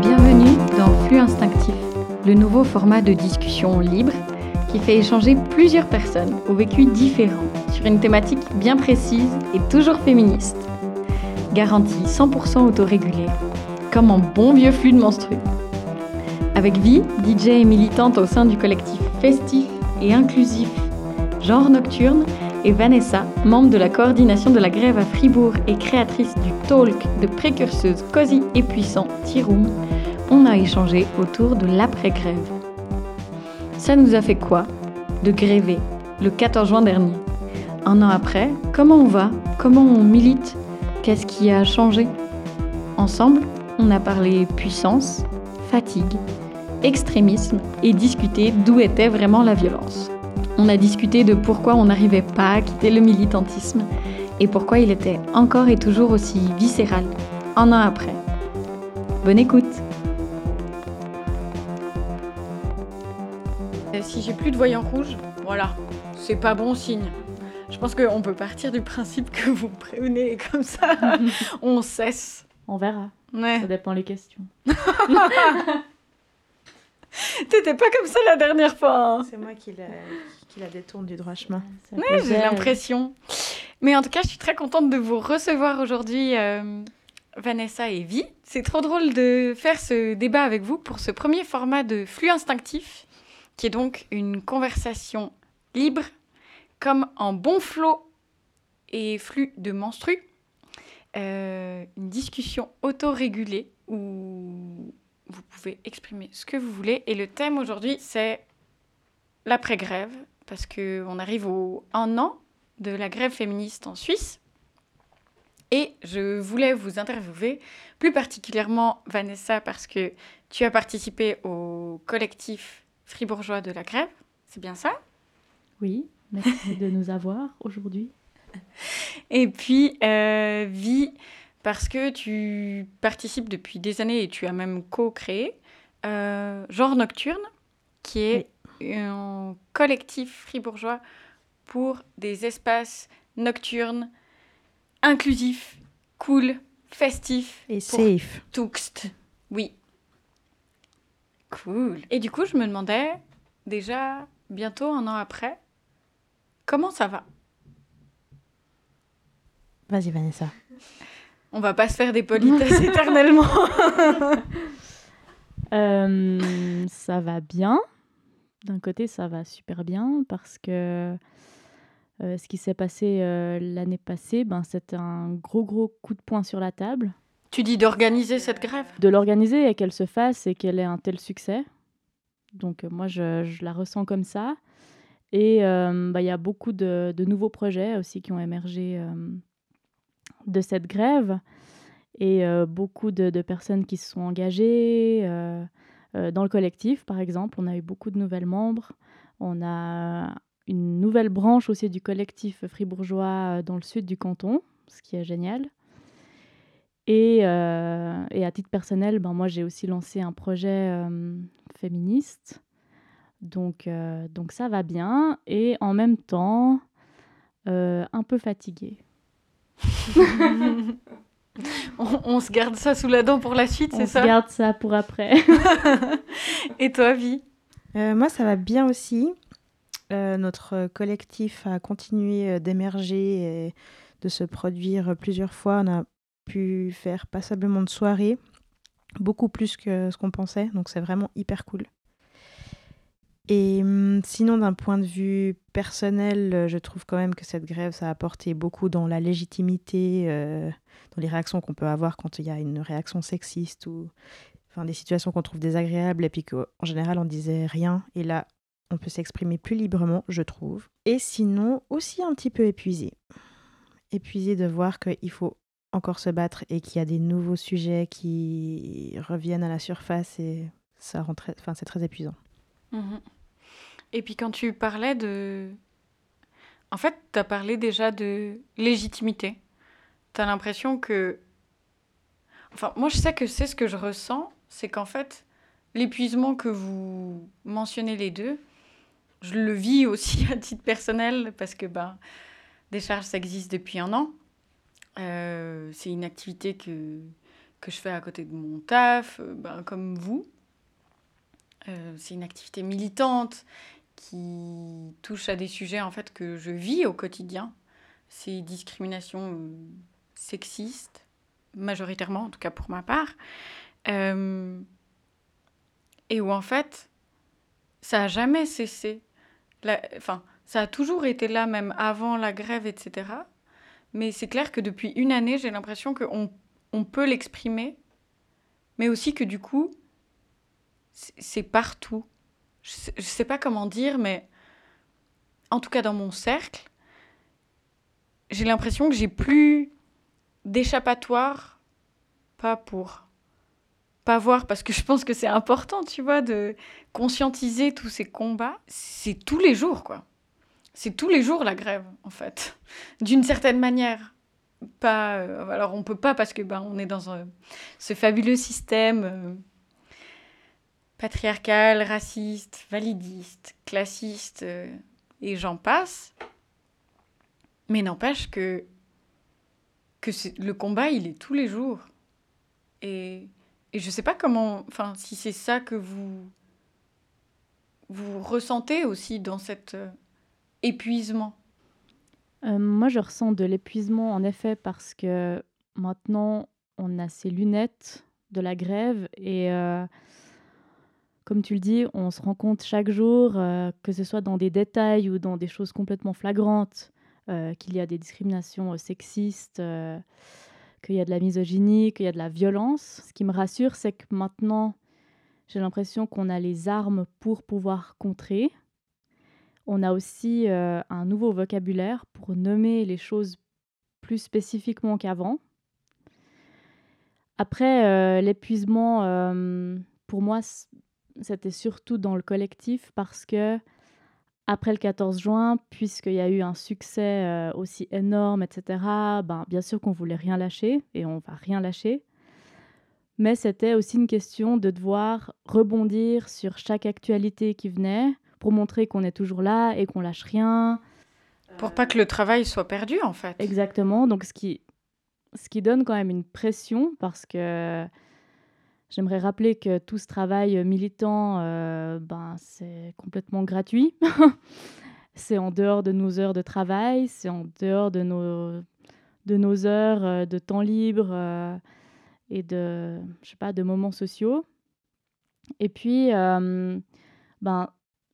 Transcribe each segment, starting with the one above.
Bienvenue dans Flux Instinctif, le nouveau format de discussion libre qui fait échanger plusieurs personnes au vécu différent sur une thématique bien précise et toujours féministe. Garantie 100% autorégulée, comme un bon vieux flux de menstrues. Avec Vie, DJ et militante au sein du collectif festif et inclusif. Genre Nocturne, et Vanessa, membre de la coordination de la grève à Fribourg et créatrice du talk de précurseuse cosy et puissant Tiroum, on a échangé autour de l'après-grève. Ça nous a fait quoi De gréver, le 14 juin dernier? Un an après, comment on va? Comment on milite? Qu'est-ce qui a changé? Ensemble, on a parlé puissance, fatigue, extrémisme et discuté d'où était vraiment la violence. On a discuté de pourquoi on n'arrivait pas à quitter le militantisme et pourquoi il était encore et toujours aussi viscéral, un an après. Bonne écoute Euh, Si j'ai plus de voyants rouges, voilà, c'est pas bon signe. Je pense qu'on peut partir du principe que vous prévenez comme ça, on cesse. On verra. Ouais. Ça dépend les questions. T'étais pas comme ça la dernière fois. hein. C'est moi qui la, qui la détourne du droit chemin. Ouais, j'ai l'impression. Mais en tout cas, je suis très contente de vous recevoir aujourd'hui, euh, Vanessa et Vi. C'est trop drôle de faire ce débat avec vous pour ce premier format de flux instinctif, qui est donc une conversation libre, comme en bon flot et flux de menstrues. Euh, une discussion autorégulée où vous pouvez exprimer ce que vous voulez. Et le thème aujourd'hui, c'est l'après-grève, parce qu'on arrive au un an de la grève féministe en Suisse. Et je voulais vous interviewer, plus particulièrement Vanessa, parce que tu as participé au collectif fribourgeois de la grève. C'est bien ça? Oui, merci de nous avoir aujourd'hui. Et puis, euh, Vi, parce que tu participes depuis des années et tu as même co-créé euh, Genre Nocturne, qui est un collectif fribourgeois pour des espaces nocturnes, inclusifs, cool, festifs Et safe. Tuxt. Oui. Cool. Et du coup, je me demandais, déjà, bientôt un an après, comment ça va? Vas-y, Vanessa. On va pas se faire des politesses éternellement. Euh, ça va bien. D'un côté, ça va super bien parce que euh, ce qui s'est passé euh, l'année passée, ben, c'était un gros, gros coup de poing sur la table. tu dis d'organiser cette grève? De l'organiser et qu'elle se fasse et qu'elle ait un tel succès. Donc, moi, je, je la ressens comme ça. Et bah, il y a beaucoup de, de nouveaux projets aussi qui ont émergé de cette grève. Et euh, beaucoup de, personnes qui se sont engagées. euh, euh, dans le collectif, par exemple, on a eu beaucoup de nouvelles membres. On a une nouvelle branche aussi du collectif fribourgeois dans le sud du canton, ce qui est génial. Et, et à titre personnel, ben, moi j'ai aussi lancé un projet féministe. Donc, donc ça va bien. Et en même temps, un peu fatiguée. on, on se garde ça sous la dent pour la suite, On c'est se ça? garde ça pour après. Et toi, Vi? Euh, moi, ça va bien aussi. Euh, notre collectif a continué euh, d'émerger et de se produire plusieurs fois. On a pu faire passablement de soirées, beaucoup plus que ce qu'on pensait, donc c'est vraiment hyper cool. Et hum, sinon, d'un point de vue personnel, euh, je trouve quand même que cette grève, ça a apporté beaucoup dans la légitimité, euh, dans les réactions qu'on peut avoir quand il y a une réaction sexiste ou enfin, des situations qu'on trouve désagréables et puis qu'en général on disait rien et là on peut s'exprimer plus librement, je trouve. Et sinon, aussi un petit peu épuisé. Épuisé de voir qu'il faut encore se battre et qu'il y a des nouveaux sujets qui reviennent à la surface et ça rend très... enfin, c'est très épuisant. Mhm. Et puis quand tu parlais de... En fait, tu as parlé déjà de légitimité. Tu as l'impression que... Enfin, moi, je sais que c'est ce que je ressens, c'est qu'en fait, l'épuisement que vous mentionnez les deux, je le vis aussi à titre personnel parce que ben, des charges, ça existe depuis un an. Euh, c'est une activité que, que je fais à côté de mon taf, euh, ben, comme vous. Euh, c'est une activité militante qui touche à des sujets en fait que je vis au quotidien. Ces discriminations sexistes, majoritairement, en tout cas pour ma part. et où en fait, ça a jamais cessé. Enfin, ça a toujours été là, même avant la grève, etc. Mais c'est clair que depuis une année, j'ai l'impression qu'on on peut l'exprimer, mais aussi que du coup, c'est partout. Je ne sais pas comment dire, mais en tout cas dans mon cercle, j'ai l'impression que j'ai plus d'échappatoire, pas pour pas voir, parce que je pense que c'est important, tu vois, de conscientiser tous ces combats. C'est tous les jours, quoi. C'est tous les jours la grève, en fait, d'une certaine manière. Pas, euh, alors on peut pas parce que ben on est dans ce fabuleux système euh, patriarcal, raciste, validiste, classiste euh, et j'en passe. Mais n'empêche que que le combat il est tous les jours et et je sais pas comment, enfin si c'est ça que vous vous ressentez aussi dans cet épuisement. Euh, moi, je ressens de l'épuisement, en effet, parce que maintenant, on a ces lunettes de la grève et, euh, comme tu le dis, on se rend compte chaque jour, euh, que ce soit dans des détails ou dans des choses complètement flagrantes, qu'il y a des discriminations sexistes, qu'il y a de la misogynie, qu'il y a de la violence. Ce qui me rassure, c'est que maintenant, j'ai l'impression qu'on a les armes pour pouvoir contrer. On a aussi euh, un nouveau vocabulaire pour nommer les choses plus spécifiquement qu'avant. Après, euh, l'épuisement, euh, pour moi, c'était surtout dans le collectif parce que après le 14 juin, puisqu'il y a eu un succès aussi énorme, etc., ben, bien sûr qu'on voulait rien lâcher et on va rien lâcher. Mais c'était aussi une question de devoir rebondir sur chaque actualité qui venait, pour montrer qu'on est toujours là et qu'on lâche rien. Pour pas que le travail soit perdu, en fait. Exactement. Donc, ce qui, ce qui donne quand même une pression parce que j'aimerais rappeler que tout ce travail militant, euh, ben, c'est complètement gratuit. c'est en dehors de nos heures de travail, c'est en dehors de nos, de nos heures euh, de temps libre euh, et de, je sais pas, de moments sociaux. Et puis, ben,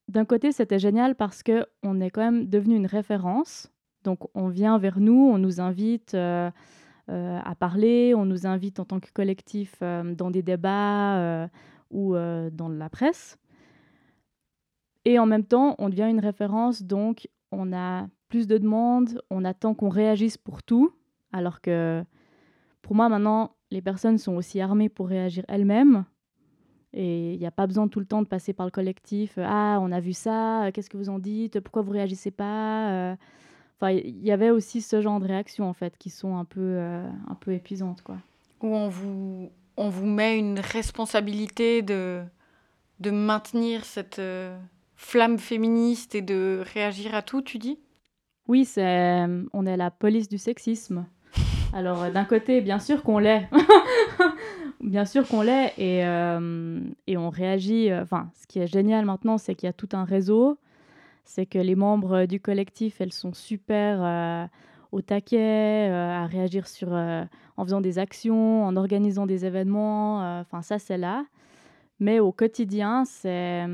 d'un côté, c'était génial parce que on est quand même devenu une référence. Donc, on vient vers nous, on nous invite à parler, on nous invite en tant que collectif euh, dans des débats ou dans la presse. Et en même temps, on devient une référence, donc on a plus de demandes, on attend qu'on réagisse pour tout, alors que pour moi maintenant, les personnes sont aussi armées pour réagir elles-mêmes. Et il n'y a pas besoin tout le temps de passer par le collectif. Ah, on a vu ça, qu'est-ce que vous en dites? Pourquoi vous réagissez pas euh? Enfin, il y avait aussi ce genre de réactions, en fait, qui sont un peu, euh, un peu épuisantes, quoi. Où on vous, on vous met une responsabilité de, de maintenir cette euh, flamme féministe et de réagir à tout, tu dis? Oui, c'est, on est la police du sexisme. Alors, d'un côté, bien sûr qu'on l'est. bien sûr qu'on l'est et, euh, et, on réagit. Euh, enfin, ce qui est génial maintenant, c'est qu'il y a tout un réseau. C'est que les membres du collectif, elles sont super euh, au taquet, à réagir sur, en faisant des actions, en organisant des événements. Enfin, ça, c'est là. Mais au quotidien, c'est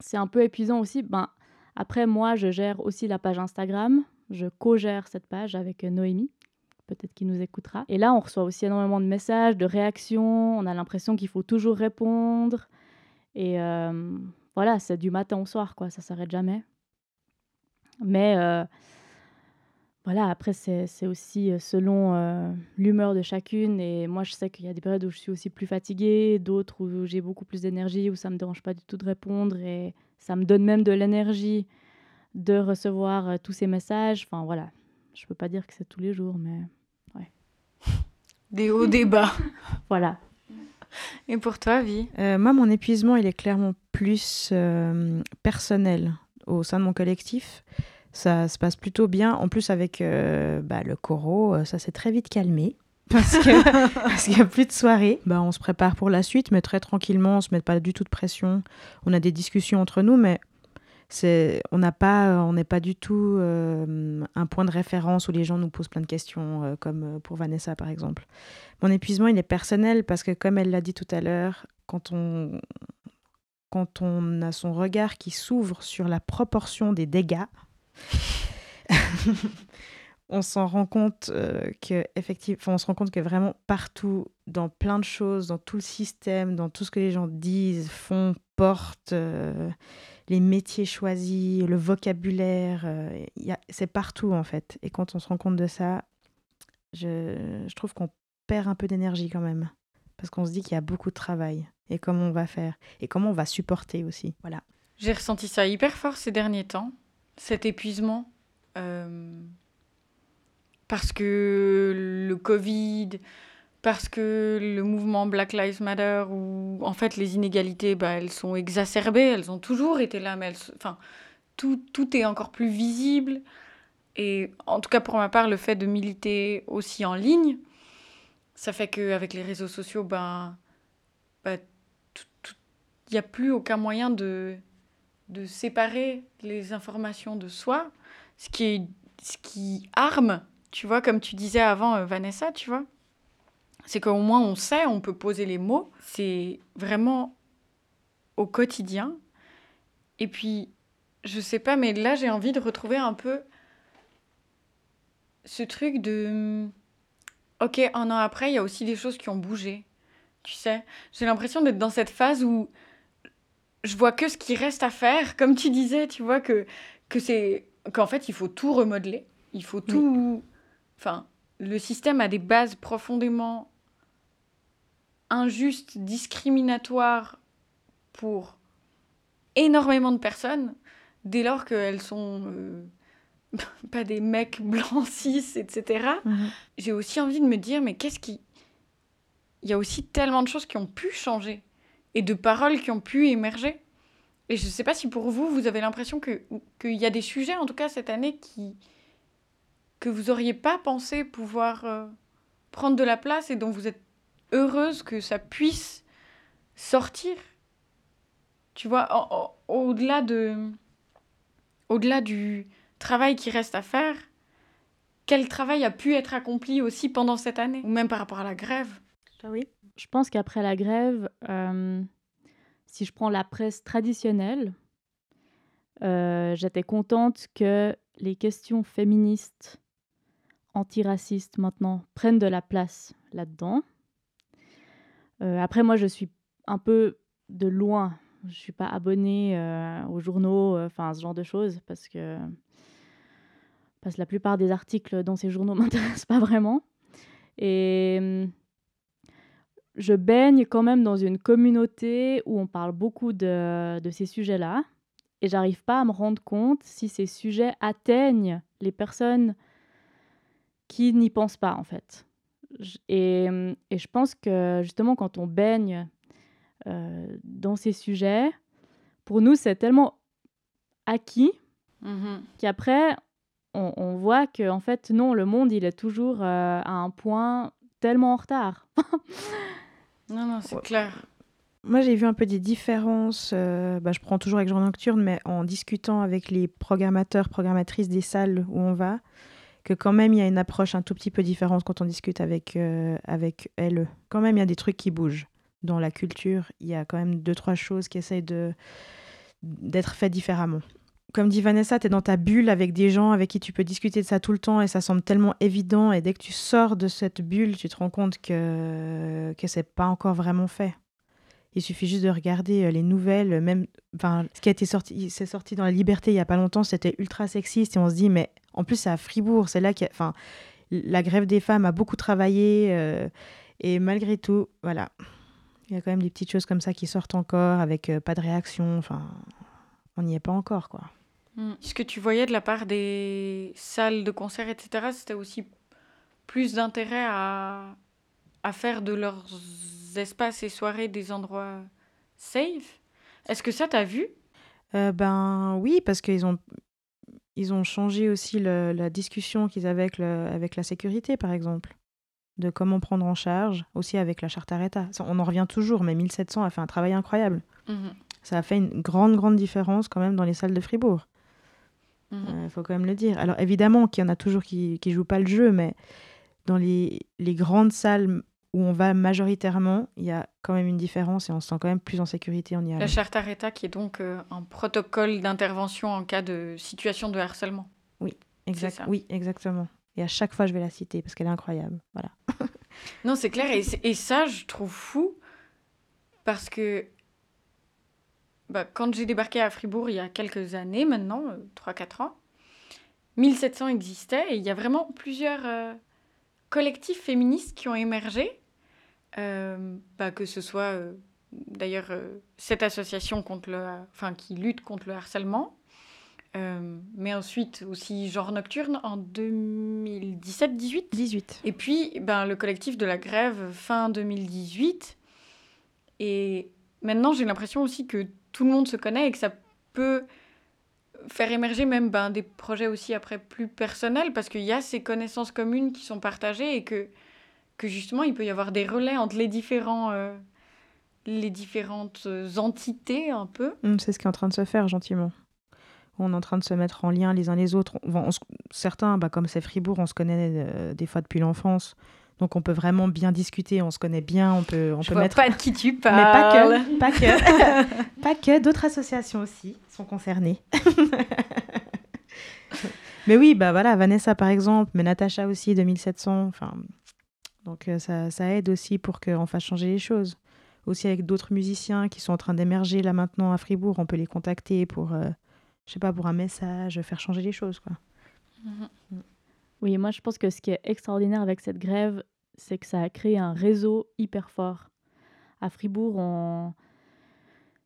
c'est un peu épuisant aussi. Ben, après, moi, je gère aussi la page Instagram. Je co-gère cette page avec Noémie peut-être qu'il nous écoutera. Et là, on reçoit aussi énormément de messages, de réactions, on a l'impression qu'il faut toujours répondre. Et euh, voilà, c'est du matin au soir, quoi, ça s'arrête jamais. Mais euh, voilà, après, c'est aussi euh, selon l'humeur de chacune. Et moi, je sais qu'il y a des périodes où je suis aussi plus fatiguée, d'autres où j'ai beaucoup plus d'énergie, où ça me dérange pas du tout de répondre. Et ça me donne même de l'énergie de recevoir tous ces messages. Enfin, voilà, je peux pas dire que c'est tous les jours, mais des hauts, des bas. voilà. Et pour toi, Vie? Euh, Moi, mon épuisement, il est clairement plus euh, personnel au sein de mon collectif. Ça se passe plutôt bien. En plus, avec euh, bah, le coro, euh, ça s'est très vite calmé. Parce qu'il n'y a plus de soirée. Bah, on se prépare pour la suite, mais très tranquillement. On ne se met pas du tout de pression. On a des discussions entre nous, mais c'est, on n'a pas, on n'est pas du tout euh, un point de référence où les gens nous posent plein de questions, euh, comme pour Vanessa par exemple. Mon épuisement, il est personnel parce que, comme elle l'a dit tout à l'heure, quand on, quand on a son regard qui s'ouvre sur la proportion des dégâts, on s'en rend compte euh, que effectivement, on se rend compte que vraiment partout, dans plein de choses, dans tout le système, dans tout ce que les gens disent, font, portent, euh, les métiers choisis, le vocabulaire, euh, c'est partout en fait. Et quand on se rend compte de ça, je, je trouve qu'on perd un peu d'énergie quand même, parce qu'on se dit qu'il y a beaucoup de travail et comment on va faire et comment on va supporter aussi. Voilà. J'ai ressenti ça hyper fort ces derniers temps, cet épuisement. euh, parce que le Covid, parce que le mouvement Black Lives Matter, où en fait les inégalités, bah, elles sont exacerbées, elles ont toujours été là, mais enfin, tout, tout est encore plus visible. Et en tout cas pour ma part, le fait de militer aussi en ligne, ça fait qu'avec les réseaux sociaux, ben, il n'y a plus aucun moyen de, de séparer les informations de soi, ce qui, est, ce qui arme, tu vois, comme tu disais avant, euh, Vanessa, tu vois. C'est qu'au moins on sait, on peut poser les mots. C'est vraiment au quotidien. Et puis, je sais pas, mais là j'ai envie de retrouver un peu ce truc de. Ok, un an après, il y a aussi des choses qui ont bougé. Tu sais, j'ai l'impression d'être dans cette phase où je vois que ce qui reste à faire, comme tu disais, tu vois, que, que c'est qu'en fait, il faut tout remodeler. Il faut tout. Enfin, le système a des bases profondément injustes, discriminatoires pour énormément de personnes, dès lors qu'elles sont euh, pas des mecs blancs, cis, etc. J'ai aussi envie de me dire, mais qu'est-ce qui. Il y a aussi tellement de choses qui ont pu changer et de paroles qui ont pu émerger. Et je ne sais pas si pour vous, vous avez l'impression qu'il y a des sujets, en tout cas cette année, qui que vous auriez pas pensé pouvoir euh, prendre de la place et dont vous êtes heureuse que ça puisse sortir. Tu vois, au-delà de au-delà du travail qui reste à faire, quel travail a pu être accompli aussi pendant cette année, ou même par rapport à la grève? Ah oui. Je pense qu'après la grève, euh, si je prends la presse traditionnelle, euh, j'étais contente que les questions féministes, antiracistes maintenant, prennent de la place là-dedans. Euh, après, moi, je suis un peu de loin. Je suis pas abonnée aux journaux, enfin ce genre de choses, parce que parce que la plupart des articles dans ces journaux m'intéressent pas vraiment. Et hum, je baigne quand même dans une communauté où on parle beaucoup de, de ces sujets-là. Et j'arrive pas à me rendre compte si ces sujets atteignent les personnes qui n'y pensent pas, en fait. Et, et je pense que justement, quand on baigne euh, dans ces sujets, pour nous, c'est tellement acquis qu'après, on, on voit que en fait, non, le monde, il est toujours euh, à un point tellement en retard. Non, non, c'est Ouais. clair. Moi, j'ai vu un peu des différences. euh, bah, je prends toujours avec Jour Nocturne, mais en discutant avec les programmateurs, programmatrices des salles où on va, que quand même, il y a une approche un tout petit peu différente quand on discute avec, euh, avec LE. Quand même, il y a des trucs qui bougent. Dans la culture, il y a quand même deux, trois choses qui essayent de, d'être faites différemment. Comme dit Vanessa, tu es dans ta bulle avec des gens avec qui tu peux discuter de ça tout le temps et ça semble tellement évident. Et dès que tu sors de cette bulle, tu te rends compte que, que c'est pas encore vraiment fait. Il suffit juste de regarder euh, les nouvelles, euh, même, enfin, ce qui a été sorti, c'est sorti dans la Liberté il y a pas longtemps, c'était ultra sexiste et on se dit, mais en plus c'est à Fribourg, c'est là que, la grève des femmes a beaucoup travaillé euh, et malgré tout, voilà, il y a quand même des petites choses comme ça qui sortent encore avec pas de réaction, enfin, on n'y est pas encore quoi. Mm. Ce que tu voyais de la part des salles de concert, etc., c'était aussi plus d'intérêt à, à faire de leurs espaces et soirées des endroits safe. Est-ce que ça, t'as vu? Euh, ben oui, parce qu'ils ont, ils ont changé aussi le- la discussion qu'ils avaient avec, le- avec la sécurité, par exemple, de comment prendre en charge, aussi avec la charte Areta. On en revient toujours, mais 1700 a fait un travail incroyable. Mhm, Ça a fait une grande, grande différence quand même dans les salles de Fribourg. Il mhm. faut quand même le dire. Alors évidemment qu'il y en a toujours qui ne jouent pas le jeu, mais dans les, les grandes salles où on va majoritairement, il y a quand même une différence et on se sent quand même plus en sécurité en y allant. La charte Areta, qui est donc euh, un protocole d'intervention en cas de situation de harcèlement. Exact- ça. Oui, exactement. Et à chaque fois, je vais la citer parce qu'elle est incroyable. Voilà. Non, c'est clair. Et ça, je trouve fou parce que bah, quand j'ai débarqué à Fribourg il y a quelques années maintenant, 3-4 ans, 1700 existait et il y a vraiment plusieurs euh, collectifs féministes qui ont émergé. Euh, bah, que ce soit euh, d'ailleurs euh, cette association contre le, enfin, qui lutte contre le harcèlement, euh, mais ensuite aussi Genre Nocturne en 2017-18. 18. Et puis, ben, le collectif de la grève fin 2018. Et maintenant, j'ai l'impression aussi que tout le monde se connaît et que ça peut faire émerger même ben, des projets aussi après plus personnels parce qu'il y a ces connaissances communes qui sont partagées et que, que justement, il peut y avoir des relais entre les, différents, euh, les différentes euh, entités un peu. Hum, C'est ce qui est en train de se faire gentiment. On est en train de se mettre en lien les uns les autres. Certains, bah, comme c'est Fribourg, on se connaît euh, des fois depuis l'enfance. Donc on peut vraiment bien discuter, on se connaît bien, on peut, on Je peut vois mettre... pas de qui tu Mais parles. pas que, pas que, pas que, d'autres associations aussi sont concernées. mais oui, bah voilà, Vanessa par exemple, mais Natacha aussi, 2700. Enfin, donc euh, ça, ça aide aussi pour qu'on fasse changer les choses. Aussi avec d'autres musiciens qui sont en train d'émerger là maintenant à Fribourg, on peut les contacter pour, euh, je sais pas, pour un message, faire changer les choses quoi. Mhm. Oui, moi je pense que ce qui est extraordinaire avec cette grève, c'est que ça a créé un réseau hyper fort. À Fribourg, on...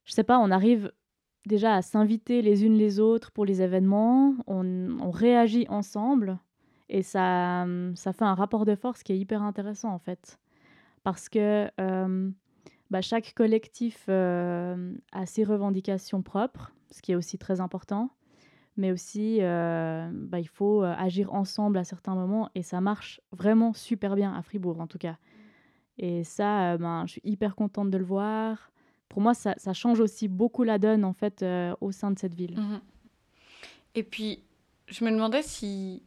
je sais pas, on arrive déjà à s'inviter les unes les autres pour les événements, on, réagit ensemble et ça, ça fait un rapport de force qui est hyper intéressant en fait. Parce que euh, bah, chaque collectif euh, a ses revendications propres, ce qui est aussi très important mais aussi euh, bah, il faut euh, agir ensemble à certains moments et ça marche vraiment super bien à Fribourg en tout cas. Et ça, euh, ben, je suis hyper contente de le voir. Pour moi, ça, change aussi beaucoup la donne en fait au sein de cette ville. Mhm. Et puis, je me demandais si,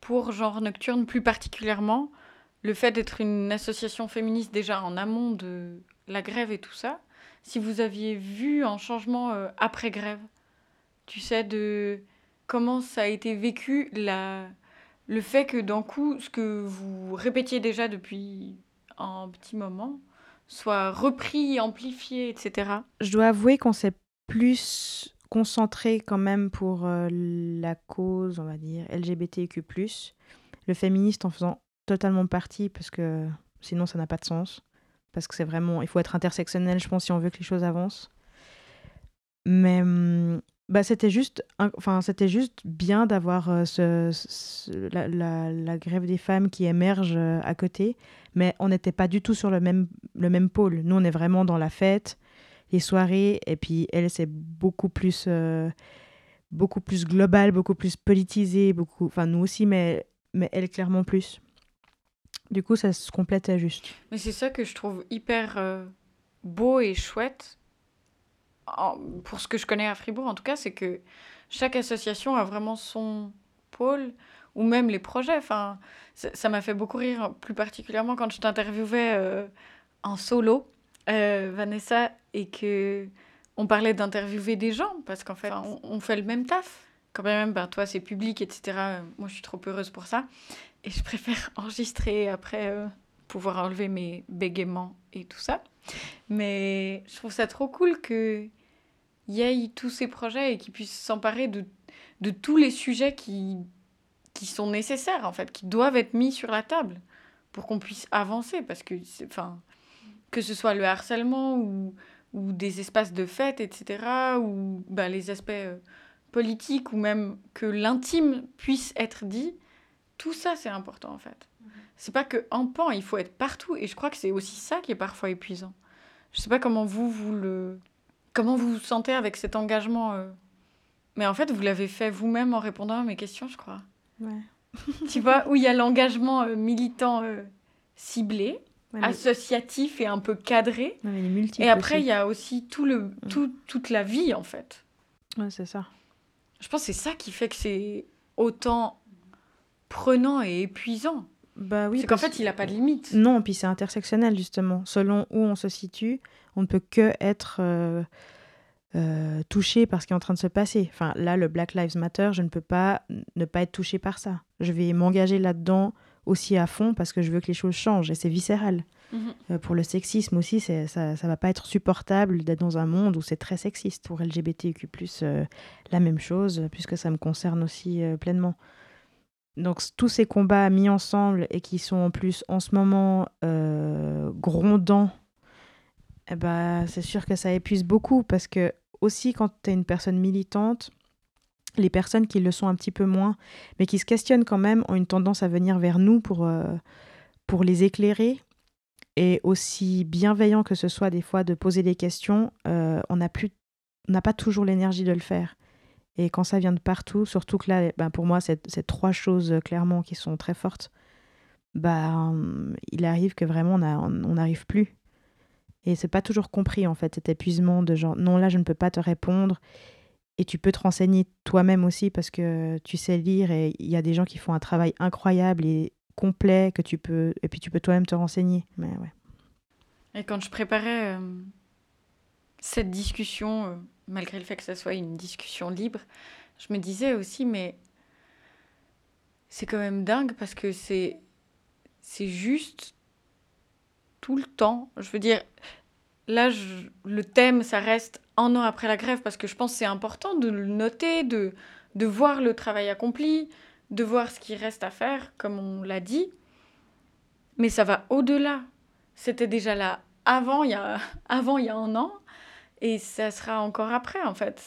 pour Genre Nocturne plus particulièrement, le fait d'être une association féministe déjà en amont de la grève et tout ça, si vous aviez vu un changement après grève, tu sais, de comment ça a été vécu, la... le fait que d'un coup, ce que vous répétiez déjà depuis un petit moment, soit repris, amplifié, etc. Je dois avouer qu'on s'est plus concentré quand même pour euh, la cause, on va dire, LGBTQ+, le féministe en faisant totalement partie, parce que sinon ça n'a pas de sens. Parce que c'est vraiment, il faut être intersectionnel, je pense, si on veut que les choses avancent. Mais hum, bah, c'était juste, enfin, c'était juste bien d'avoir euh, la, grève des femmes qui émerge euh, à côté, mais on n'était pas du tout sur le même, le même pôle. Nous, on est vraiment dans la fête, les soirées, et puis elle, c'est beaucoup plus, euh, beaucoup plus global, beaucoup plus politisé, beaucoup, enfin nous aussi, mais, mais elle clairement plus. Du coup, ça se complète juste. Mais c'est ça que je trouve hyper beau et chouette, pour ce que je connais à Fribourg en tout cas, c'est que chaque association a vraiment son pôle, ou même les projets. Enfin, ça m'a fait beaucoup rire, plus particulièrement quand je t'interviewais euh, en solo, euh, Vanessa, et que on parlait d'interviewer des gens, parce qu'en fait, on, on fait le même taf. Quand même, ben, toi, c'est public, etc. Moi, je suis trop heureuse pour ça. Et je préfère enregistrer après euh, pouvoir enlever mes bégaiements et tout ça. Mais je trouve ça trop cool qu'il y ait tous ces projets et qu'ils puissent s'emparer de, de tous les sujets qui, qui sont nécessaires, en fait, qui doivent être mis sur la table pour qu'on puisse avancer. Parce que, enfin, que ce soit le harcèlement ou, ou des espaces de fête, etc., ou ben, les aspects euh, politiques, ou même que l'intime puisse être dit, tout ça, c'est important, en fait. C'est pas que en pan, il faut être partout. Et je crois que c'est aussi ça qui est parfois épuisant. Je sais pas comment vous, vous le... Comment vous vous sentez avec cet engagement euh? Mais en fait, vous l'avez fait vous-même en répondant à mes questions, je crois. Ouais. tu vois, où il y a l'engagement euh, militant euh, ciblé, Ouais, mais- associatif et un peu cadré. ouais, mais Et après, il y a aussi tout le, tout, toute la vie, en fait. Ouais, c'est ça. Je pense que c'est ça qui fait que c'est autant prenant et épuisant. Bah oui. c'est qu'en fait, il n'a pas de limite. Non, puis c'est intersectionnel justement. Selon où on se situe, on ne peut que être euh, euh, touché par ce qui est en train de se passer. Enfin, là, le Black Lives Matter, je ne peux pas ne pas être touché par ça. Je vais m'engager là-dedans aussi à fond parce que je veux que les choses changent et c'est viscéral. Mhm. Euh, pour le sexisme aussi, c'est- ça ne va pas être supportable d'être dans un monde où c'est très sexiste. Pour LGBTQ+, euh, la même chose, puisque ça me concerne aussi euh, pleinement. Donc tous ces combats mis ensemble et qui sont en plus en ce moment euh, grondants, eh ben, c'est sûr que ça épuise beaucoup parce que aussi quand tu es une personne militante, les personnes qui le sont un petit peu moins, mais qui se questionnent quand même, ont une tendance à venir vers nous pour, euh, les éclairer. Et aussi bienveillant que ce soit des fois de poser des questions, euh, on n'a pas toujours l'énergie de le faire. Et quand ça vient de partout, surtout que là, ben pour moi, c'est trois choses euh, clairement qui sont très fortes. Bah, hum, il arrive que vraiment on n'arrive plus. Et c'est pas toujours compris en fait cet épuisement de genre non là je ne peux pas te répondre. Et tu peux te renseigner toi-même aussi parce que tu sais lire et il y a des gens qui font un travail incroyable et complet que tu peux et puis tu peux toi-même te renseigner. Mais ouais. Et quand je préparais euh, cette discussion, euh, malgré le fait que ça soit une discussion libre, je me disais aussi, mais c'est quand même dingue parce que c'est c'est juste tout le temps. Je veux dire, là, le thème, ça reste un an après la grève parce que je pense que c'est important de le noter, de, de voir le travail accompli, de voir ce qui reste à faire, comme on l'a dit. Mais ça va au-delà. C'était déjà là avant il, y a, avant, il y a un an, et ça sera encore après, en fait.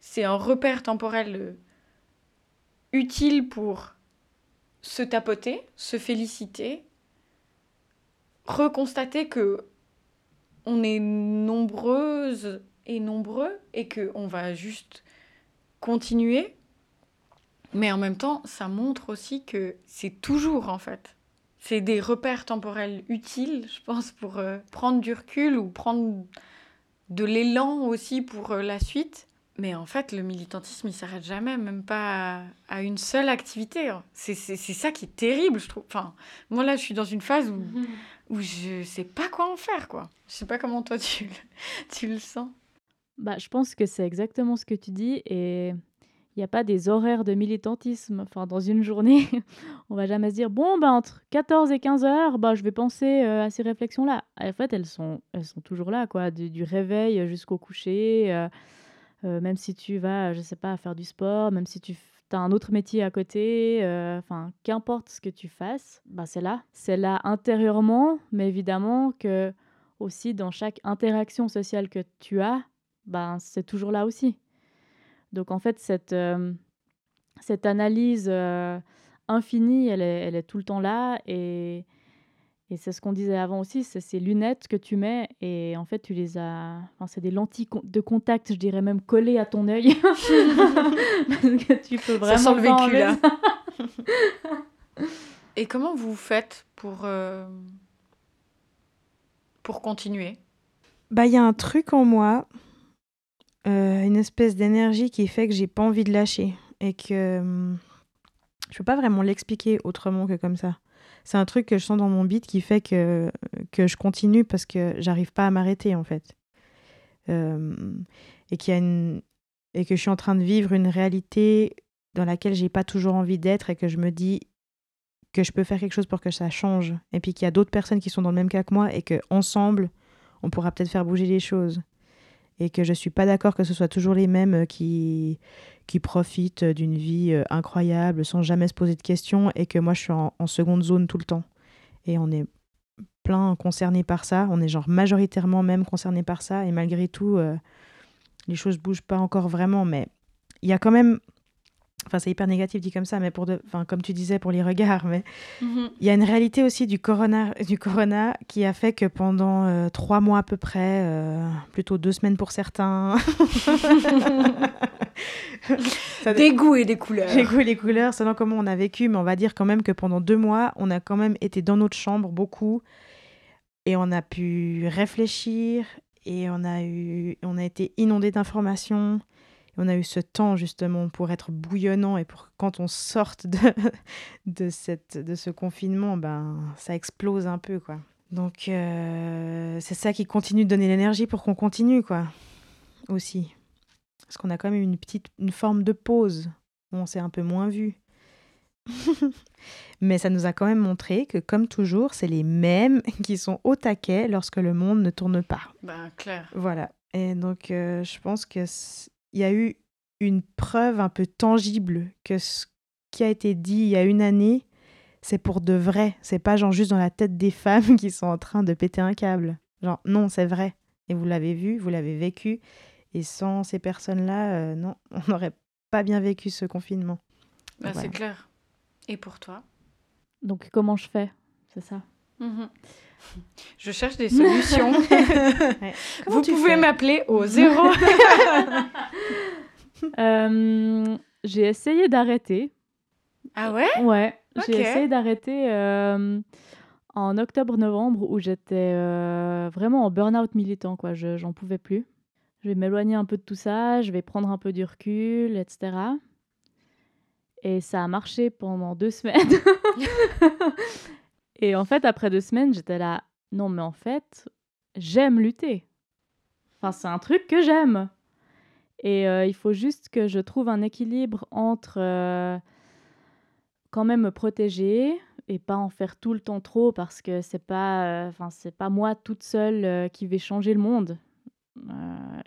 C'est, un repère temporel euh, utile pour se tapoter, se féliciter, reconstater que on est nombreuses et nombreux et que on va juste continuer. Mais en même temps, ça montre aussi que c'est toujours en fait. C'est des repères temporels utiles, je pense, pour euh, prendre du recul ou prendre de l'élan aussi pour euh, la suite. Mais en fait, le militantisme, il s'arrête jamais, même pas à, à une seule activité. hein. C'est c'est- c'est ça qui est terrible, je trouve. Enfin, moi, là, je suis dans une phase où, où je sais pas quoi en faire, quoi. Je sais pas comment toi, tu, le- tu le sens. Bah, je pense que c'est exactement ce que tu dis et il n'y a pas des horaires de militantisme. Enfin, dans une journée, on va jamais se dire bon, bah, entre 14 et 15 heures, bah, je vais penser euh, à ces réflexions-là. En fait, elles sont, elles sont toujours là, quoi, du, du réveil jusqu'au coucher. euh, euh, même si tu vas, je sais pas, faire du sport, même si tu as un autre métier à côté, enfin, qu'importe ce que tu fasses, bah, c'est là. C'est là intérieurement, mais évidemment que aussi dans chaque interaction sociale que tu as, ben, c'est toujours là aussi. Donc en fait, cette, euh, cette analyse euh, infinie, elle est, elle est tout le temps là. Et, et c'est ce qu'on disait avant aussi, c'est ces lunettes que tu mets et en fait, tu les as... Enfin, c'est des lentilles de contact, je dirais même collées à ton œil. Parce que tu peux vraiment Ça sent le vécu, là. Et comment vous faites pour, euh, pour continuer? Bah, il y a un truc en moi, euh, une espèce d'énergie qui fait que j'ai pas envie de lâcher et que hum, je peux pas vraiment l'expliquer autrement que comme ça. C'est un truc que je sens dans mon beat qui fait que, que je continue parce que j'arrive pas à m'arrêter en fait. Euh, et, y a une, et que je suis en train de vivre une réalité dans laquelle j'ai pas toujours envie d'être et que je me dis que je peux faire quelque chose pour que ça change. Et puis qu'il y a d'autres personnes qui sont dans le même cas que moi et que ensemble on pourra peut-être faire bouger les choses. Et que je suis pas d'accord que ce soit toujours les mêmes euh, qui, qui profitent d'une vie euh, incroyable sans jamais se poser de questions et que moi je suis en, seconde zone tout le temps. Et on est plein concernés par ça, on est genre majoritairement même concernés par ça. Et malgré tout, euh, les choses bougent pas encore vraiment, mais il y a quand même Enfin, c'est hyper négatif dit comme ça, mais pour de, enfin, comme tu disais pour les regards, mais Mhm. il y a une réalité aussi du corona, du corona qui a fait que pendant euh, trois mois à peu près, euh, plutôt deux semaines pour certains, Ça- Des goûts et des couleurs. les goûts et les couleurs, selon comment on a vécu, mais on va dire quand même que pendant deux mois, on a quand même été dans notre chambre beaucoup et on a pu réfléchir et on a eu, on a été inondé d'informations. Et on a eu ce temps justement pour être bouillonnant et pour quand on sorte de, de, cette, de ce confinement, ben, ça explose un peu quoi. Donc euh, c'est ça qui continue de donner l'énergie pour qu'on continue quoi aussi. Parce qu'on a quand même une petite une forme de pause où on s'est un peu moins vu. Mais ça nous a quand même montré que, comme toujours, c'est les mêmes qui sont au taquet lorsque le monde ne tourne pas. Ben, clair. Voilà. Et donc, euh, je pense qu'il y a eu une preuve un peu tangible que ce qui a été dit il y a une année, c'est pour de vrai. C'est pas genre juste dans la tête des femmes qui sont en train de péter un câble. Genre, non, c'est vrai. Et vous l'avez vu, vous l'avez vécu. Et sans ces personnes-là, euh, non, on n'aurait pas bien vécu ce confinement. Ben, Voilà. C'est clair. Et pour toi? Donc, comment je fais? C'est ça? Mhm. Je cherche des solutions. Vous pouvez m'appeler au zéro. Euh, j'ai essayé d'arrêter. ah ouais? Ouais, j'ai essayé d'arrêter euh, en octobre-novembre où j'étais euh, vraiment en burn-out militant, quoi. Je, j'en pouvais plus. Je vais m'éloigner un peu de tout ça, je vais prendre un peu du recul, etc. Et ça a marché pendant deux semaines. Et en fait, après deux semaines, j'étais là, non, mais en fait, j'aime lutter. Enfin, c'est un truc que j'aime. Et euh, il faut juste que je trouve un équilibre entre euh, quand même me protéger et pas en faire tout le temps trop parce que c'est pas, euh, enfin c'est pas moi toute seule qui vais changer le monde.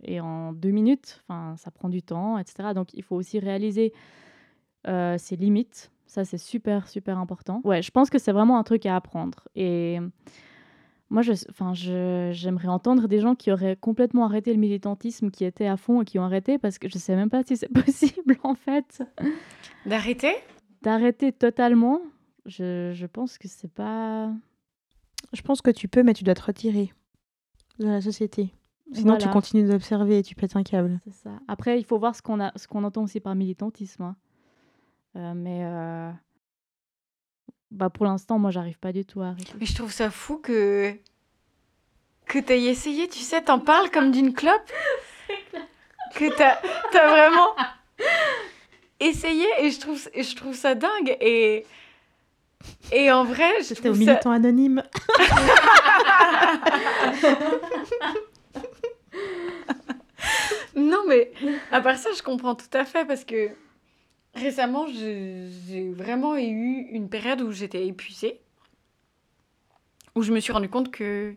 Et en deux minutes, enfin ça prend du temps, etc. Donc il faut aussi réaliser ses limites. Ça c'est super super important. Ouais, je pense que c'est vraiment un truc à apprendre. Et moi, je, enfin, je, j'aimerais entendre des gens qui auraient complètement arrêté le militantisme, qui étaient à fond et qui ont arrêté, parce que je sais même pas si c'est possible, en fait, D'arrêter? D'arrêter totalement. Je, je pense que c'est pas. Je pense que tu peux, mais tu dois te retirer de la société. Sinon, tu continues d'observer et tu pètes un câble. C'est ça. Après, il faut voir ce qu'on a, ce qu'on entend aussi par militantisme. hein. Euh, mais euh, bah, pour l'instant, moi, j'arrive pas du tout à arrêter. Mais je trouve ça fou que que t'aies essayé, tu sais, t'en parles comme d'une clope. Que t'as as vraiment essayé et je trouve et je trouve ça dingue et et en vrai, je C'était au ça... militant anonyme. Non, mais à part ça, je comprends tout à fait parce que récemment, j'ai vraiment eu une période où j'étais épuisée, où je me suis rendu compte que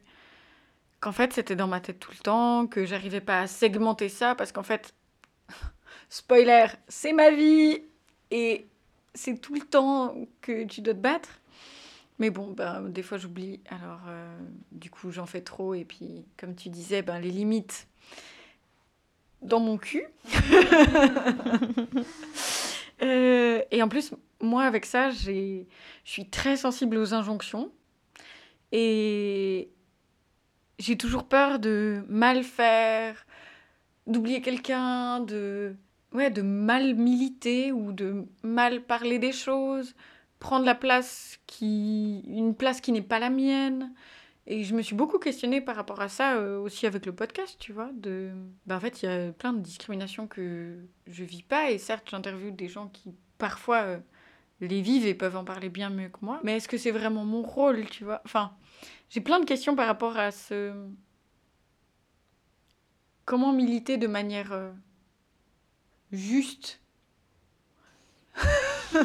qu'en fait, c'était dans ma tête tout le temps, que j'arrivais pas à segmenter ça parce qu'en fait, spoiler, c'est ma vie et c'est tout le temps que tu dois te battre. Mais bon, ben, des fois j'oublie, alors euh, du coup j'en fais trop et puis comme tu disais, ben, les limites dans mon cul. Euh, et en plus, moi, avec ça, je suis très sensible aux injonctions. Et j'ai toujours peur de mal faire, d'oublier quelqu'un, de, ouais, de mal militer ou de mal parler des choses, prendre la place qui, une place qui n'est pas la mienne. Et je me suis beaucoup questionnée par rapport à ça euh, aussi avec le podcast, tu vois. De... Ben, en fait, il y a plein de discriminations que je vis pas. Et certes, j'interviewe des gens qui, parfois, euh, les vivent et peuvent en parler bien mieux que moi. Mais est-ce que c'est vraiment mon rôle, tu vois? Enfin, j'ai plein de questions par rapport à ce... Comment militer de manière euh, juste Je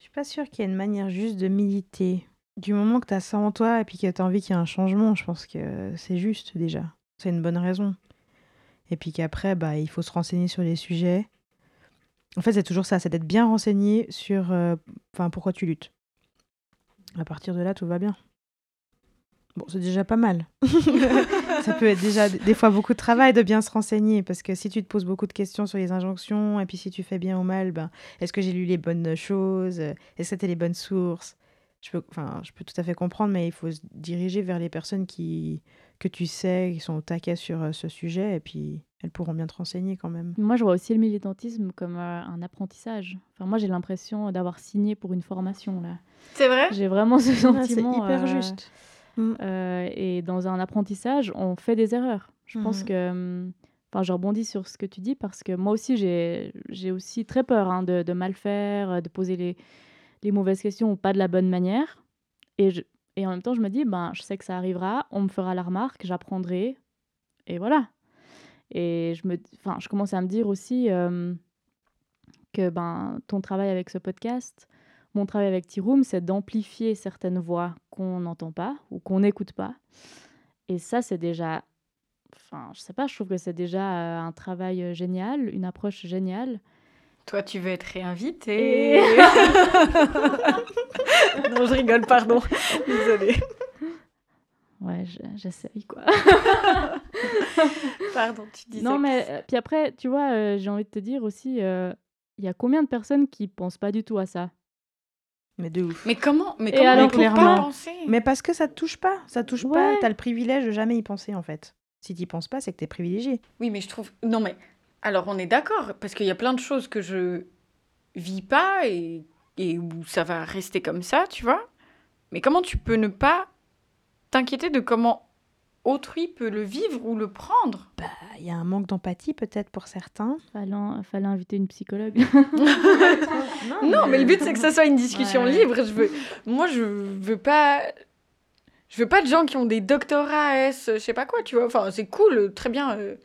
suis pas sûre qu'il y ait une manière juste de militer. Du moment que tu as ça en toi et puis que tu as envie qu'il y ait un changement, je pense que c'est juste déjà. C'est une bonne raison. Et puis qu'après, bah, il faut se renseigner sur les sujets. En fait, c'est toujours ça, c'est d'être bien renseigné sur euh, pourquoi tu luttes. À partir de là, tout va bien. Bon, c'est déjà pas mal. ça peut être déjà des fois beaucoup de travail de bien se renseigner parce que si tu te poses beaucoup de questions sur les injonctions et puis si tu fais bien ou mal, ben, est-ce que j'ai lu les bonnes choses? Est-ce que c'était les bonnes sources? Je peux, enfin, je peux tout à fait comprendre, mais il faut se diriger vers les personnes qui, que tu sais, qui sont au taquet sur euh, ce sujet et puis elles pourront bien te renseigner quand même. Moi, je vois aussi le militantisme comme euh, un apprentissage. Enfin, moi, j'ai l'impression d'avoir signé pour une formation là. C'est vrai? J'ai vraiment ce sentiment. c'est hyper euh, juste. Euh, et dans un apprentissage, on fait des erreurs. Je pense Mhm. que. hum, Enfin, je rebondis sur ce que tu dis parce que moi aussi, j'ai j'ai aussi très peur hein, de, de mal faire, de poser les, les mauvaises questions ou pas de la bonne manière. Et, et en même temps, je me dis, ben, je sais que ça arrivera, on me fera la remarque, j'apprendrai. Et voilà. Et je, me, je commence à me dire aussi euh, que ben, ton travail avec ce podcast, mon travail avec T-Room, c'est d'amplifier certaines voix qu'on n'entend pas ou qu'on n'écoute pas. Et ça, c'est déjà. Enfin, je sais pas, je trouve que c'est déjà euh, un travail euh, génial, une approche géniale. Toi, tu veux être réinvité. Et- non, je rigole, pardon. Désolée. Ouais, je- j'essaye quoi. Pardon, tu disais. non, mais euh, puis après, tu vois, euh, j'ai envie de te dire aussi, euh, il y a combien de personnes qui pensent pas du tout à ça? Mais de ouf. Mais comment Mais comment alors, pas clairement. penser? Mais parce que ça te touche pas, ça te touche pas, Ouais. t'as le privilège de jamais y penser en fait. Si t'y penses pas, c'est que t'es privilégié. Oui, mais je trouve. Non, mais. Alors, on est d'accord, parce qu'il y a plein de choses que je vis pas et, et où ça va rester comme ça, tu vois. Mais comment tu peux ne pas t'inquiéter de comment autrui peut le vivre ou le prendre? Bah, il y a un manque d'empathie peut-être pour certains. fallait, fallait inviter une psychologue. Non, mais le but, c'est que ça soit une discussion Ouais. libre. Je veux... Moi, je veux pas. Je veux pas de gens qui ont des doctorats S, je sais pas quoi, tu vois. Enfin, c'est cool, très bien. euh,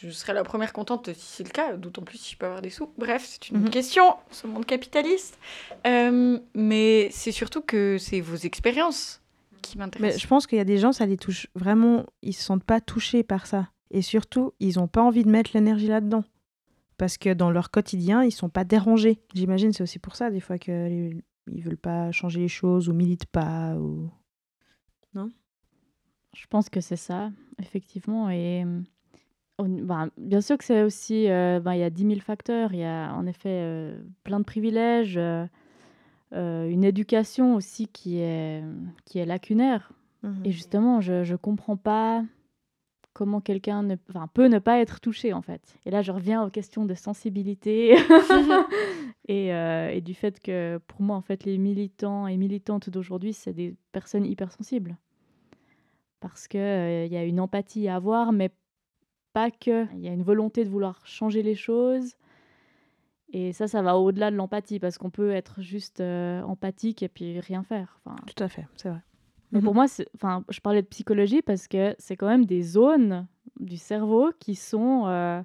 Je serais la première contente si c'est le cas, d'autant plus si je peux avoir des sous. Bref, c'est une Mhm. question, ce monde capitaliste. Euh, mais c'est surtout que c'est vos expériences qui Mais m'intéressent. je pense qu'il y a des gens, ça les touche vraiment, ils se sentent pas touchés par ça. Et surtout, ils ont pas envie de mettre l'énergie là-dedans. Parce que dans leur quotidien, ils sont pas dérangés. J'imagine c'est aussi pour ça des fois qu'ils ils veulent pas changer les choses ou militent pas ou Je pense que c'est ça, effectivement. Et on- ben, bien sûr que c'est aussi, euh, ben, il y a 10 000 facteurs. Il y a en effet euh, plein de privilèges, euh, une éducation aussi qui est, qui est lacunaire. Mhm. Et justement, je ne comprends pas comment quelqu'un ne, enfin, peut ne pas être touché, en fait. Et là, je reviens aux questions de sensibilité et, et du fait que, pour moi, en fait, les militants et militantes d'aujourd'hui, c'est des personnes hypersensibles. Parce qu'il il y a une empathie à avoir, mais pas que. Il y a une volonté de vouloir changer les choses. Et ça, ça va au-delà de l'empathie, parce qu'on peut être juste euh, empathique et puis rien faire. Enfin, Tout à fait, c'est vrai. mais pour Mhm. moi, enfin, je parlais de psychologie parce que c'est quand même des zones du cerveau qui sont euh,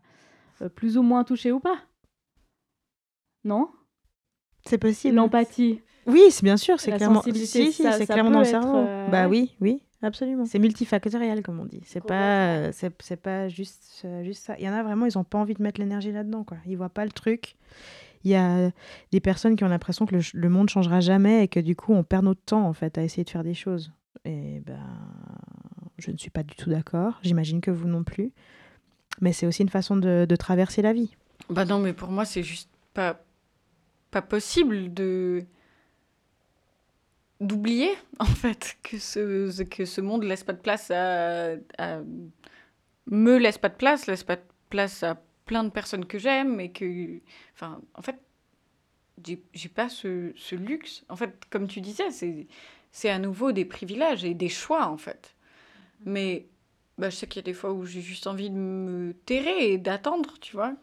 plus ou moins touchées ou pas. Non? C'est possible. L'empathie. Oui, c'est bien sûr, c'est La clairement. Si, si, ça- ça clairement dans le cerveau. euh, bah oui, oui, absolument. C'est multifactoriel, comme on dit. C'est pas, euh, c'est, c'est pas juste, euh, juste ça. Il y en a vraiment, ils ont pas envie de mettre l'énergie là-dedans, quoi. Ils voient pas le truc. Il y a des personnes qui ont l'impression que le, le monde changera jamais et que du coup, on perd notre temps en fait à essayer de faire des choses. Et ben, je ne suis pas du tout d'accord. J'imagine que vous non plus. Mais c'est aussi une façon de, de traverser la vie. Bah non, mais pour moi, c'est juste pas, pas possible de d'oublier, en fait, que ce, que ce monde laisse pas de place à, à- me laisse pas de place, laisse pas de place à plein de personnes que j'aime et que... Enfin, en fait, j'ai pas ce, ce luxe. En fait, comme tu disais, c'est c'est à nouveau des privilèges et des choix, en fait. Mais bah, je sais qu'il y a des fois où j'ai juste envie de me terrer et d'attendre, tu vois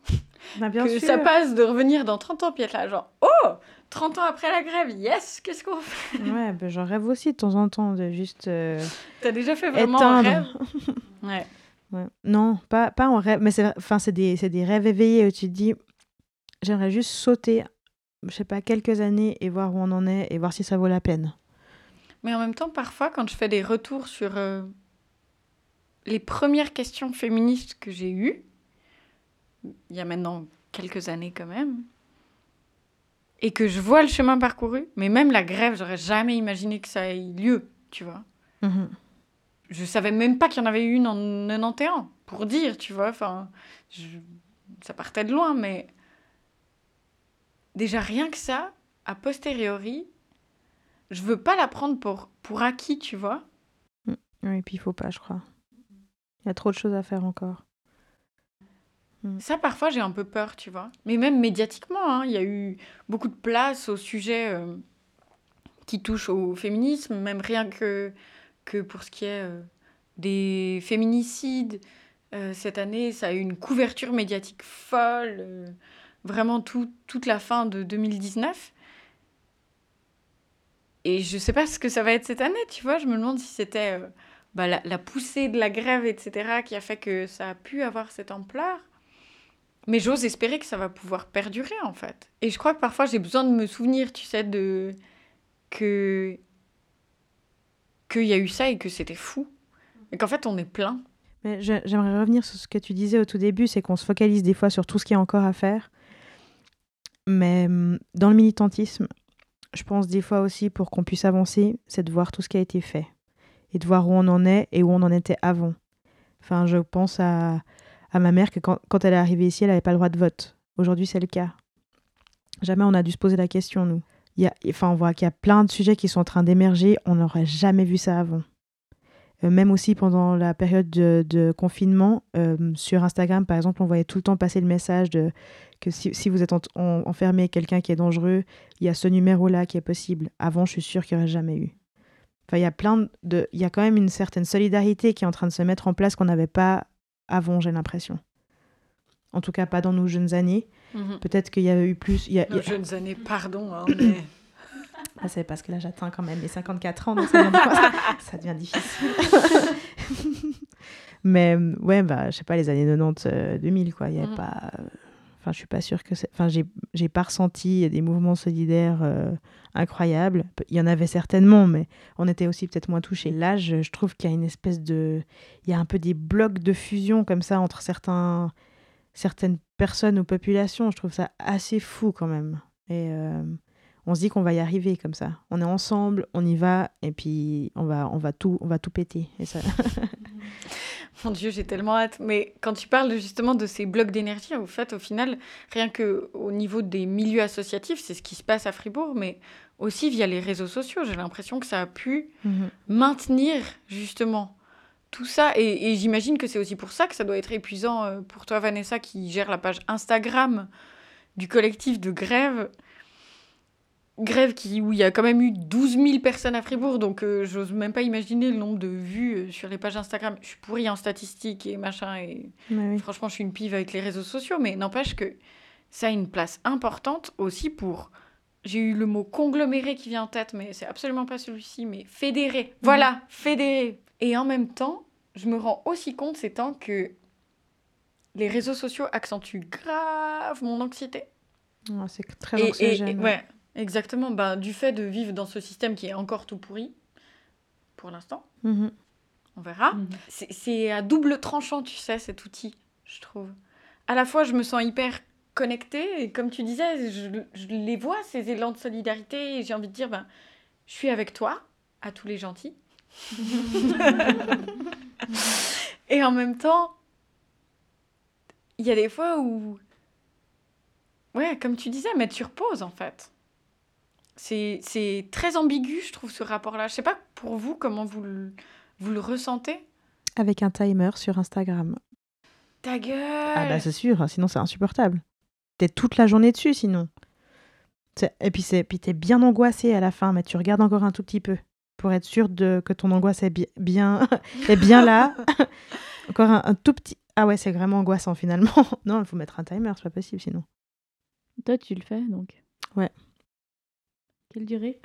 Bah, bien que sûr. ça passe de revenir dans 30 ans, puis être là, genre, oh 30 ans après la grève, yes Qu'est-ce qu'on fait? Ouais, ben, j'en rêve aussi de temps en temps de juste. euh, T'as déjà fait vraiment un rêve? Éteindre. Ouais. Ouais. Non, pas, pas en rêve, mais c'est enfin, des, des rêves éveillés où tu te dis, j'aimerais juste sauter, je sais pas, quelques années et voir où on en est et voir si ça vaut la peine. Mais en même temps, parfois, quand je fais des retours sur euh, les premières questions féministes que j'ai eues, il y a maintenant quelques années quand même, et que je vois le chemin parcouru, mais même la grève, j'aurais jamais imaginé que ça ait lieu, tu vois. Mhm. Je savais même pas qu'il y en avait une en 91, pour dire, tu vois. Enfin, je- ça partait de loin, mais déjà rien que ça, a posteriori, je veux pas la prendre pour, pour acquis, tu vois. Oui, et puis il faut pas, je crois. Il y a trop de choses à faire encore. Ça, parfois, j'ai un peu peur, tu vois. Mais même médiatiquement, hein, il y a eu beaucoup de place au sujet euh, qui touche au féminisme, même rien que, que pour ce qui est euh, des féminicides. Euh, cette année, ça a eu une couverture médiatique folle, vraiment tout- toute la fin de 2019. Et je sais pas ce que ça va être cette année, tu vois. Je me demande si c'était bah, la, la poussée de la grève, etc., qui a fait que ça a pu avoir cette ampleur. Mais j'ose espérer que ça va pouvoir perdurer, en fait. Et je crois que parfois, j'ai besoin de me souvenir, tu sais, de... que... qu'il y a eu ça et que c'était fou. Et qu'en fait, on est plein. Mais j'aimerais revenir sur ce que tu disais au tout début, c'est qu'on se focalise des fois sur tout ce qui est encore à faire. Mais hum, dans le militantisme, je pense des fois aussi pour qu'on puisse avancer, c'est de voir tout ce qui a été fait et de voir où on en est et où on en était avant. Enfin, je pense à, à ma mère que quand, elle est arrivée ici, elle n'avait pas le droit de vote. Aujourd'hui, c'est le cas. Jamais on a dû se poser la question, nous. Y a, enfin, on voit qu'il y a plein de sujets qui sont en train d'émerger. On n'aurait jamais vu ça avant. Euh, même aussi pendant la période de, confinement, euh, sur Instagram, par exemple, on voyait tout le temps passer le message que si, si vous êtes en- en- enfermé quelqu'un qui est dangereux, il y a ce numéro-là qui est possible. Avant, je suis sûre qu'il n'y aurait jamais eu. Enfin, il y a plein de, il y a quand même une certaine solidarité qui est en train de se mettre en place qu'on n'avait pas avant, j'ai l'impression. En tout cas, pas dans nos jeunes années. Peut-être qu'il y a eu plus. il y a- Nos a- jeunes années, pardon, hein, mais... Ah, c'est parce que là, j'atteins quand même les 54 ans, donc ça devient, ça devient difficile. Mais euh, ouais, bah, je sais pas, les années 90, euh, 2000, quoi. Il y avait Mhm. pas. Enfin, je suis pas sûre que c'est. Enfin, j'ai pas ressenti des mouvements solidaires euh, incroyables. Il y en avait certainement, mais on était aussi peut-être moins touchés. Là, je, je trouve qu'il y a une espèce de. Il y a un peu des blocs de fusion comme ça entre certains, certaines personnes ou populations. Je trouve ça assez fou quand même. Et. euh, on se dit qu'on va y arriver comme ça. On est ensemble, on y va, et puis on va, on va tout, on va tout péter. Et ça... Mon Dieu, j'ai tellement hâte. Mais quand tu parles justement de ces blocs d'énergie, au fait, au final, rien que au niveau des milieux associatifs, c'est ce qui se passe à Fribourg, mais aussi via les réseaux sociaux. J'ai l'impression que ça a pu maintenir justement tout ça. Et, et j'imagine que c'est aussi pour ça que ça doit être épuisant euh, pour toi, Vanessa, qui gère la page Instagram du collectif de grève. Grève qui, où il y a quand même eu 12 000 personnes à Fribourg, donc euh, j'ose même pas imaginer le nombre de vues euh, sur les pages Instagram. Je suis pourrie en statistiques et machin, et oui. franchement, je suis une pive avec les réseaux sociaux, mais n'empêche que ça a une place importante aussi pour. J'ai eu le mot congloméré qui vient en tête, mais c'est absolument pas celui-ci, mais fédérer. Voilà, fédérer. Et en même temps, je me rends aussi compte ces temps que les réseaux sociaux accentuent grave mon anxiété. Ouais, c'est très et- anxiogène. et- ouais, exactement. Ben, du fait de vivre dans ce système qui est encore tout pourri, pour l'instant, Mhm. on verra. Mhm. C'est- C'est à double tranchant, tu sais, cet outil, je trouve. À la fois, je me sens hyper connectée, et comme tu disais, je, je les vois, ces élans de solidarité, et j'ai envie de dire, ben, je suis avec toi, à tous les gentils. et en même temps, il y a des fois où, ouais, comme tu disais, mettre sur pause, en fait. C'est c'est très ambigu, je trouve, ce rapport-là. Je sais pas pour vous comment vous le, vous le ressentez. Avec un timer sur Instagram. Ta gueule Ah bah c'est sûr, sinon c'est insupportable. T'es toute la journée dessus sinon. C'est- Et puis c'est puis t'es bien angoissé à la fin, mais tu regardes encore un tout petit peu pour être sûr de que ton angoisse est bi- bien est bien là. encore un, un tout petit. Ah ouais, c'est vraiment angoissant finalement. non, il faut mettre un timer, c'est pas possible sinon. Toi, tu le fais donc Ouais. Quelle durée?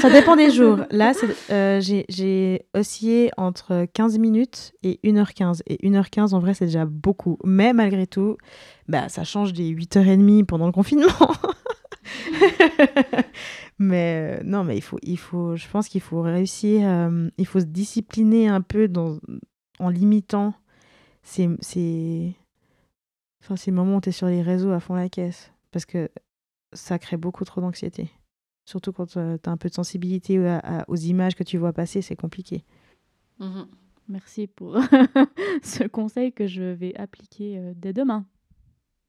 Ça dépend des jours. Là, euh, j'ai- oscillé entre 15 minutes et 1h15. Et 1h15, en vrai, c'est déjà beaucoup. Mais malgré tout, bah, ça change des 8h30 pendant le confinement. mais euh, non, mais il faut, il faut, je pense qu'il faut réussir, euh, il faut se discipliner un peu en limitant ces, ces, enfin, ces moments où tu es sur les réseaux à fond la caisse. Parce que ça crée beaucoup trop d'anxiété. Surtout quand tu as un peu de sensibilité à- à- aux images que tu vois passer, c'est compliqué. Mhm. Merci pour ce conseil que je vais appliquer euh, dès demain,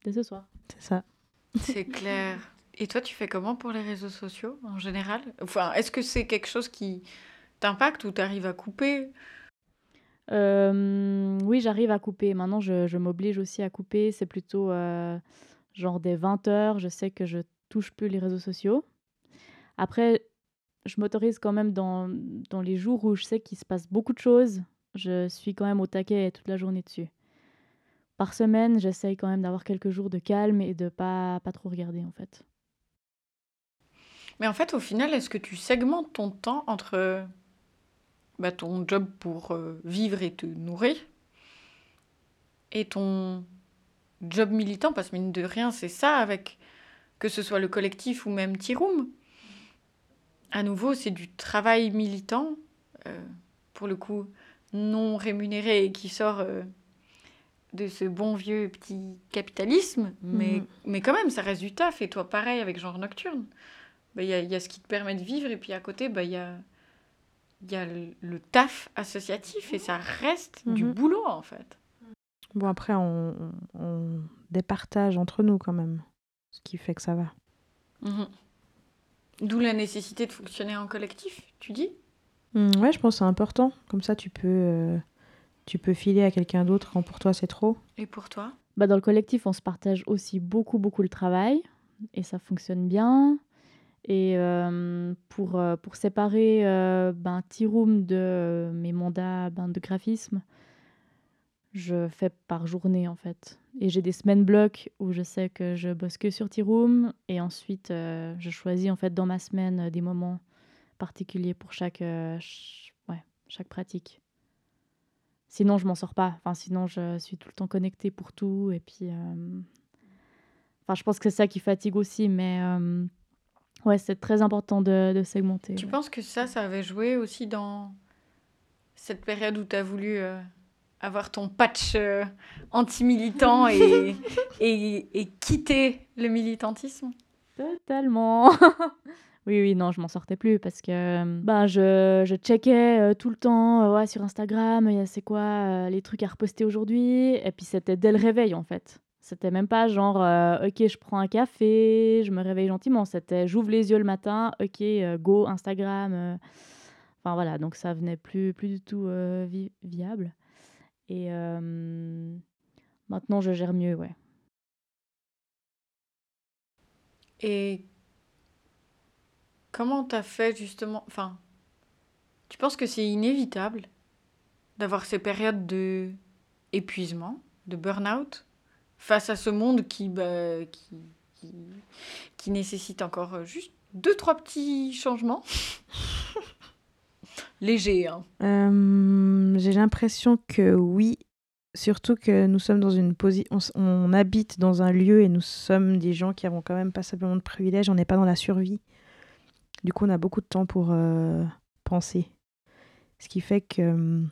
dès ce soir. C'est ça. C'est clair. Et toi, tu fais comment pour les réseaux sociaux en général? Enfin, est-ce que c'est quelque chose qui t'impacte ou t'arrives à couper? Euh, oui, j'arrive à couper. Maintenant, je, je m'oblige aussi à couper. C'est plutôt euh, genre des 20 heures. Je sais que je touche plus les réseaux sociaux. Après, je m'autorise quand même dans, dans les jours où je sais qu'il se passe beaucoup de choses. Je suis quand même au taquet toute la journée dessus. Par semaine, j'essaye quand même d'avoir quelques jours de calme et de pas, pas trop regarder en fait. Mais en fait, au final, est-ce que tu segmentes ton temps entre bah, ton job pour euh, vivre et te nourrir et ton job militant? Parce que mine de rien, c'est ça avec que ce soit le collectif ou même Tiroum. À nouveau, c'est du travail militant, euh, pour le coup non rémunéré et qui sort euh, de ce bon vieux petit capitalisme. Mais, Mhm. mais quand même, ça reste du taf. Et toi, pareil avec Genre Nocturne. Bah, Il y, a, y a ce qui te permet de vivre et puis à côté, bah, il y, a, y a le, le taf associatif et ça reste du Mhm. boulot en fait. Bon, après, on, on- on départage entre nous quand même, ce qui fait que ça va. Mhm. D'où la nécessité de fonctionner en collectif, tu dis Mm, ouais, je pense que c'est important. Comme ça, tu peux, euh, tu peux filer à quelqu'un d'autre quand pour toi c'est trop. Et pour toi Bah, dans le collectif, on se partage aussi beaucoup, beaucoup le travail et ça fonctionne bien. Et euh, pour, euh, pour séparer euh, ben, T-Room de euh, mes mandats ben, de graphisme, je fais par journée en fait. Et j'ai des semaines blocs où je sais que je bosse que sur T-Room et ensuite euh, je choisis en fait dans ma semaine euh, des moments particuliers pour chaque, euh, ch- ouais, chaque pratique. Sinon, je m'en sors pas. Enfin, sinon, je suis tout le temps connectée pour tout. Et puis, euh, enfin, je pense que c'est ça qui fatigue aussi. Mais ouais, c'est très important de, de segmenter. Tu ouais. penses que ça, ça avait joué aussi dans cette période où tu as voulu avoir ton patch euh, anti-militant et, et, et quitter le militantisme Totalement. oui, oui, non, je m'en sortais plus parce que euh, ben, je, je checkais euh, tout le temps euh, ouais, sur Instagram, il y a c'est quoi les trucs à reposter aujourd'hui. Et puis c'était dès le réveil en fait. C'était même pas genre, ok, je prends un café, je me réveille gentiment. C'était, j'ouvre les yeux le matin, ok, go, Instagram. Enfin voilà, donc ça venait plus, plus du tout vi- viable. Et euh, maintenant, je gère mieux, ouais. Et comment t'as fait justement Enfin, tu penses que c'est inévitable d'avoir ces périodes de épuisement, de burn-out, face à ce monde qui, bah, qui, qui, qui nécessite encore euh, juste deux, trois petits changements? Légers, hein. Euh, J'ai l'impression que oui, surtout que nous sommes dans une position, on, habite dans un lieu et nous sommes des gens qui avons quand même pas simplement de privilèges, on n'est pas dans la survie. Du coup, on a beaucoup de temps pour euh, penser. Ce qui fait que hum,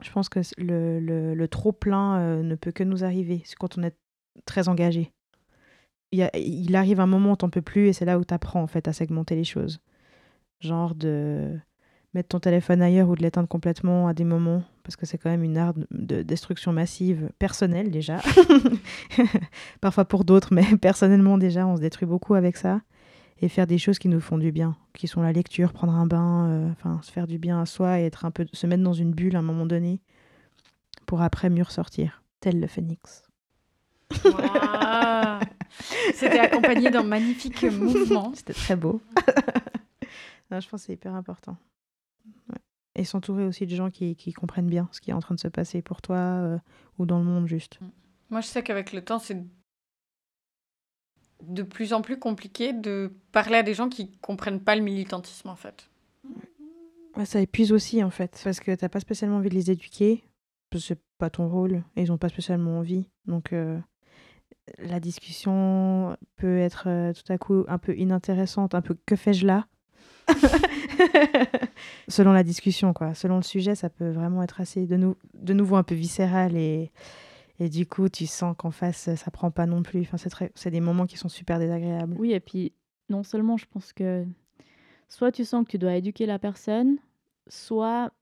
je pense que le, le- le trop-plein euh, ne peut que nous arriver. C'est quand on est très engagé. Il, il arrive un moment où t'en peux plus et c'est là où tu apprends en fait à segmenter les choses. Genre de mettre ton téléphone ailleurs ou de l'éteindre complètement à des moments, parce que c'est quand même une arme de destruction massive personnelle déjà. Parfois pour d'autres, mais personnellement déjà, on se détruit beaucoup avec ça. Et faire des choses qui nous font du bien, qui sont la lecture, prendre un bain, euh, enfin se faire du bien à soi et être un peu, se mettre dans une bulle à un moment donné, pour après mieux ressortir, tel le phénix. C'était accompagné d'un magnifique mouvement. C'était très beau. Non, je pense que c'est hyper important. Ouais. Et s'entourer aussi de gens qui, qui comprennent bien ce qui est en train de se passer pour toi euh, ou dans le monde juste. Moi, je sais qu'avec le temps, c'est de plus en plus compliqué de parler à des gens qui comprennent pas le militantisme, en fait. Ça épuise aussi en fait, parce que t'as pas spécialement envie de les éduquer, parce que c'est pas ton rôle, et ils ont pas spécialement envie. Donc euh, la discussion peut être euh, tout à coup un peu inintéressante, un peu que fais-je là? Selon la discussion, quoi. Selon le sujet, ça peut vraiment être assez de, nou- de nouveau un peu viscéral et, et du coup, tu sens qu'en face, ça prend pas non plus. Enfin, c'est des moments qui sont super désagréables. Oui, et puis non seulement je pense que soit tu sens que tu dois éduquer la personne, soit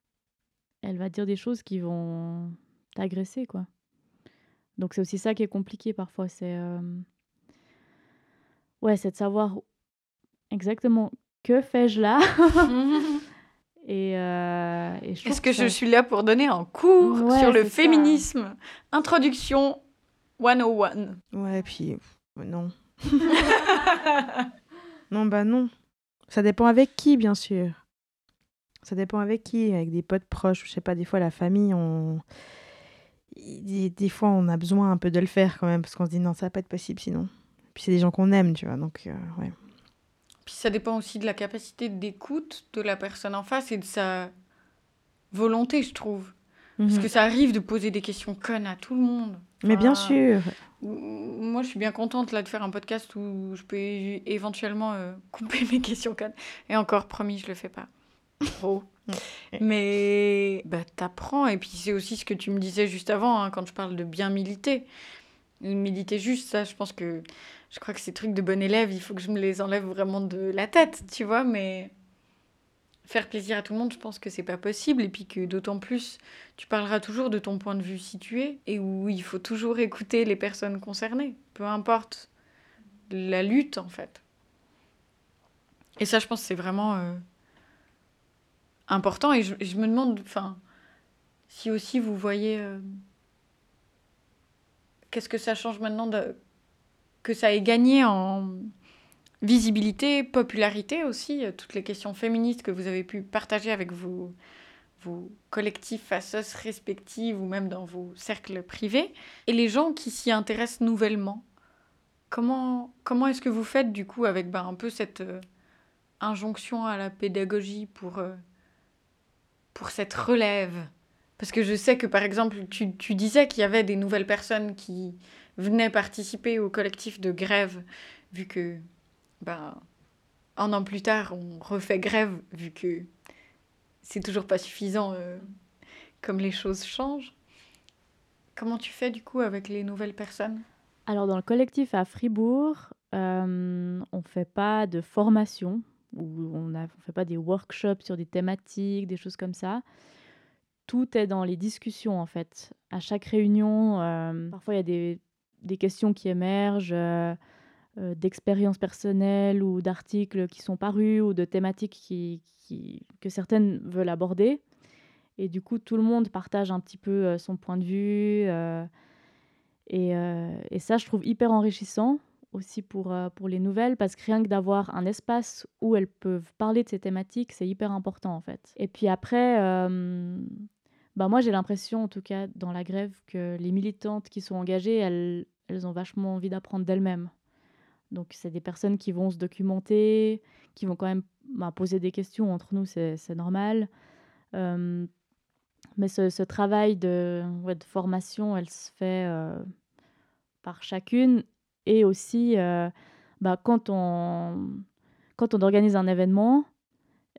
elle va dire des choses qui vont t'agresser, quoi. Donc c'est aussi ça qui est compliqué parfois, c'est euh, ouais, c'est de savoir exactement que fais-je là et, euh, et Est-ce que je suis là pour donner un cours Ouais, sur le ça. féminisme Introduction 101. Ouais, puis non. non, bah non. Ça dépend avec qui, bien sûr. Ça dépend avec qui, avec des potes proches, je sais pas, des fois la famille, on... Des, des fois on a besoin un peu de le faire quand même, parce qu'on se dit non, ça va pas être possible sinon. Puis c'est des gens qu'on aime, tu vois, donc euh, ouais. Puis ça dépend aussi de la capacité d'écoute de la personne en face et de sa volonté, je trouve. Parce Mhm. que ça arrive de poser des questions connes à tout le monde. Mais bien sûr. Moi, je suis bien contente là de faire un podcast où je peux éventuellement euh, couper mes questions connes. Et encore, promis, je le fais pas. Trop. Mais bah, t'apprends. Et puis c'est aussi ce que tu me disais juste avant, hein, quand je parle de bien militer. Militer juste, ça, je pense que... Je crois que ces trucs de bon élève, il faut que je me les enlève vraiment de la tête, tu vois. Mais faire plaisir à tout le monde, je pense que c'est pas possible. Et puis que d'autant plus, tu parleras toujours de ton point de vue situé et où il faut toujours écouter les personnes concernées, peu importe la lutte en fait. Et ça, je pense que c'est vraiment euh, important. Et je, je me demande, enfin, si aussi vous voyez euh, qu'est-ce que ça change maintenant que ça ait gagné en visibilité, popularité aussi, euh, toutes les questions féministes que vous avez pu partager avec vos, collectifs faceuse respectifs ou même dans vos cercles privés, et les gens qui s'y intéressent nouvellement. Comment, comment est-ce que vous faites du coup avec ben, un peu cette euh, injonction à la pédagogie pour, euh, pour cette relève? Parce que je sais que par exemple, tu, tu disais qu'il y avait des nouvelles personnes qui venaient participer au collectif de grève, vu que ben, un an plus tard, on refait grève, vu que c'est toujours pas suffisant euh, comme les choses changent. Comment tu fais du coup avec les nouvelles personnes? Alors, dans le collectif à Fribourg, euh, on ne fait pas de formation, ou on ne fait pas des workshops sur des thématiques, des choses comme ça. Tout est dans les discussions, en fait. À chaque réunion, euh, parfois il y a des, questions qui émergent, euh, euh, d'expériences personnelles ou d'articles qui sont parus, ou de thématiques qui, que certaines veulent aborder. Et du coup, tout le monde partage un petit peu son point de vue. et, ça, je trouve hyper enrichissant aussi pour, pour les nouvelles, parce que rien que d'avoir un espace où elles peuvent parler de ces thématiques, c'est hyper important en fait. Et puis après, bah moi j'ai l'impression, en tout cas dans la grève, que les militantes qui sont engagées, elles, elles ont vachement envie d'apprendre d'elles-mêmes. Donc c'est des personnes qui vont se documenter, qui vont quand même bah, poser des questions entre nous, c'est normal. Mais ce, ce travail de, de formation, elle se fait euh, par chacune. Et aussi, euh, bah, quand, on, quand on organise un événement,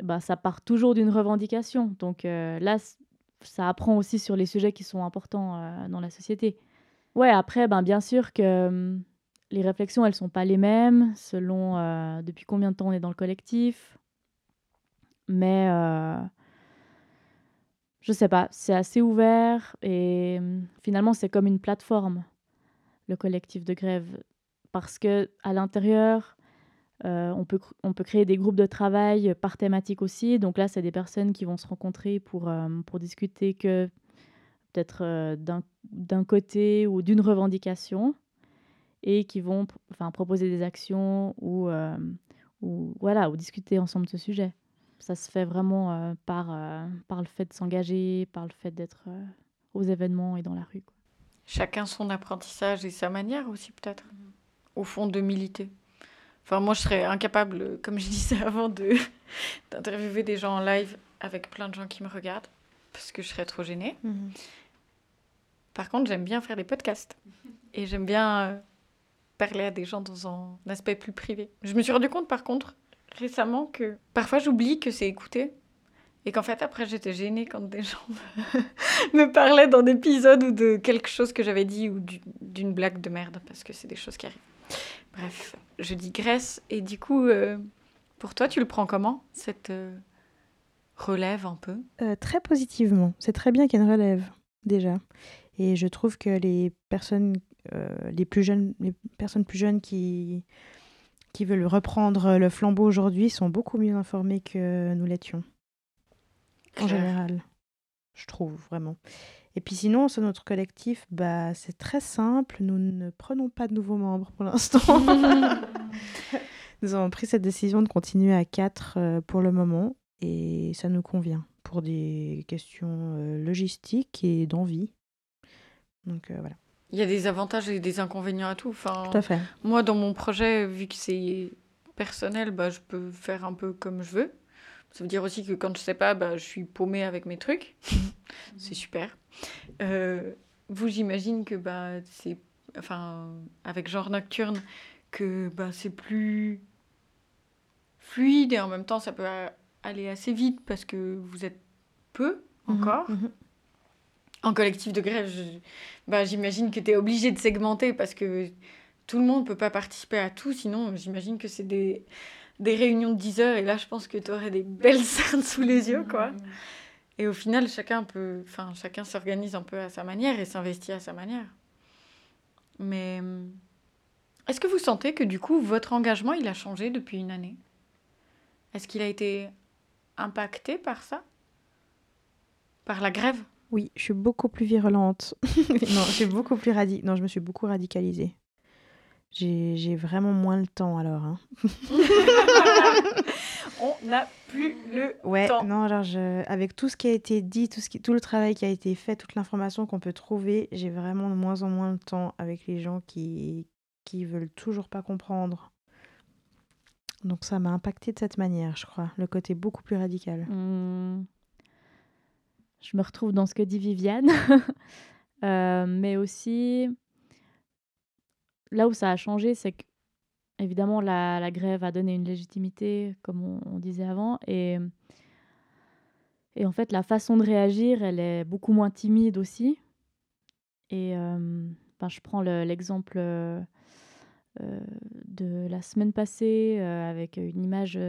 bah, ça part toujours d'une revendication. Donc euh, là, ça apprend aussi sur les sujets qui sont importants euh, dans la société. Ouais, après, ben, bien sûr que hum, les réflexions, elles sont pas les mêmes selon euh, depuis combien de temps on est dans le collectif. Mais euh, je sais pas, c'est assez ouvert et hum, finalement, c'est comme une plateforme, le collectif de grève. Parce que à l'intérieur, euh, on, peut, on peut créer des groupes de travail par thématique aussi. Donc là, c'est des personnes qui vont se rencontrer pour, euh, pour discuter que peut-être euh, d'un d'un côté ou d'une revendication et qui vont enfin, proposer des actions ou, euh, ou, voilà, ou discuter ensemble de ce sujet. Ça se fait vraiment euh, par, euh, par le fait de s'engager, par le fait d'être euh, aux événements et dans la rue. quoi. Chacun son apprentissage et sa manière aussi peut-être, au fond, de militer. Enfin, moi, je serais incapable, euh, comme je disais avant, de d'interviewer des gens en live avec plein de gens qui me regardent, parce que je serais trop gênée. Mhm. Par contre, j'aime bien faire des podcasts. Et j'aime bien euh, parler à des gens dans un aspect plus privé. Je me suis rendu compte, par contre, récemment, que parfois j'oublie que c'est écouté. Et qu'en fait, après, j'étais gênée quand des gens me, me parlaient d'un épisode ou de quelque chose que j'avais dit ou du- d'une blague de merde, parce que c'est des choses qui arrivent. Bref, je digresse. Et du coup, euh, pour toi, tu le prends comment, cette, euh, relève un peu? Euh, Très positivement. C'est très bien qu'il y ait une relève, déjà. Et je trouve que les personnes, les plus jeunes, les personnes plus jeunes qui, qui veulent reprendre le flambeau aujourd'hui sont beaucoup mieux informées que nous l'étions. En général, je trouve vraiment. Et puis sinon, sur notre collectif, bah, c'est très simple. Nous ne prenons pas de nouveaux membres pour l'instant. Nous avons pris cette décision de continuer à quatre euh, pour le moment et ça nous convient pour des questions euh, logistiques et d'envie. Donc euh, voilà, Il y a des avantages et des inconvénients à tout. Enfin, tout à fait. Moi, dans mon projet, vu que c'est personnel, bah, je peux faire un peu comme je veux. Ça veut dire aussi que quand je sais pas, bah, je suis paumée avec mes trucs. c'est super. Euh, vous, j'imagine que bah, c'est. Enfin, avec genre nocturne, que bah, c'est plus fluide et en même temps, ça peut aller assez vite parce que vous êtes peu encore. Mhm, mhm. En collectif de grève, bah, j'imagine que tu es obligé de segmenter parce que tout le monde ne peut pas participer à tout. Sinon, j'imagine que c'est des, des réunions de 10 heures et là, je pense que tu aurais des belles cernes sous les yeux. quoi. Et au final, chacun, peut, enfin, chacun s'organise un peu à sa manière et s'investit à sa manière. Mais hum, est-ce que vous sentez que du coup, votre engagement, il a changé depuis une année? Est-ce qu'il a été impacté par ça? Par la grève? Oui, je suis beaucoup plus virulente. non, je suis beaucoup plus radi... Non, je me suis beaucoup radicalisée. J'ai vraiment moins le temps alors. hein. On n'a plus le Ouais, temps. non, alors je... avec tout ce qui a été dit, tout, ce qui... tout le travail qui a été fait, toute l'information qu'on peut trouver, j'ai vraiment de moins en moins de temps avec les gens qui qui veulent toujours pas comprendre. Donc ça m'a impacté de cette manière, je crois, le côté beaucoup plus radical. Hum, Je me retrouve dans ce que dit Viviane, Euh, mais aussi là où ça a changé, c'est que évidemment la, grève a donné une légitimité, comme on, disait avant, et et en fait la façon de réagir, elle est beaucoup moins timide aussi. Et euh, ben, je prends le- l'exemple euh, de la semaine passée euh, avec une image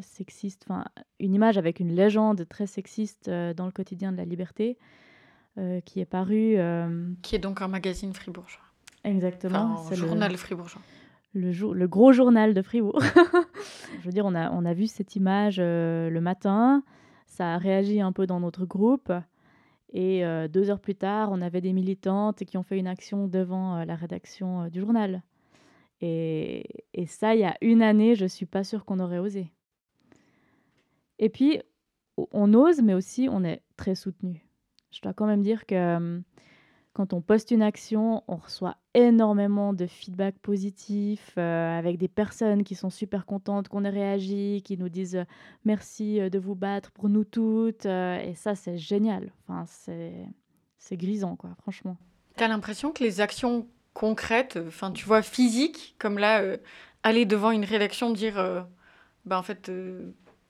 sexiste, enfin une image avec une légende très sexiste dans le quotidien de la liberté qui est parue Qui est donc un magazine fribourgeois. Exactement. Enfin, c'est le- journal fribourgeois. le, jour, le gros journal de Fribourg. Je veux dire, on a, on a vu cette image euh, le matin, ça a réagi un peu dans notre groupe, et euh, deux heures plus tard, on avait des militantes qui ont fait une action devant euh, la rédaction du journal. Et, et ça, il y a une année, je suis pas sûre qu'on aurait osé. Et puis, on ose, mais aussi on est très soutenu. Je dois quand même dire que euh, quand on poste une action, on reçoit énormément de feedback positif euh, avec des personnes qui sont super contentes qu'on ait réagi, qui nous disent euh, merci euh, de vous battre pour nous toutes. euh, et ça, c'est génial. Enfin, c'est grisant, quoi, franchement. T'as l'impression que les actions concrètes, enfin, tu vois, physiques, comme là, aller devant une rédaction, dire, bah, en fait,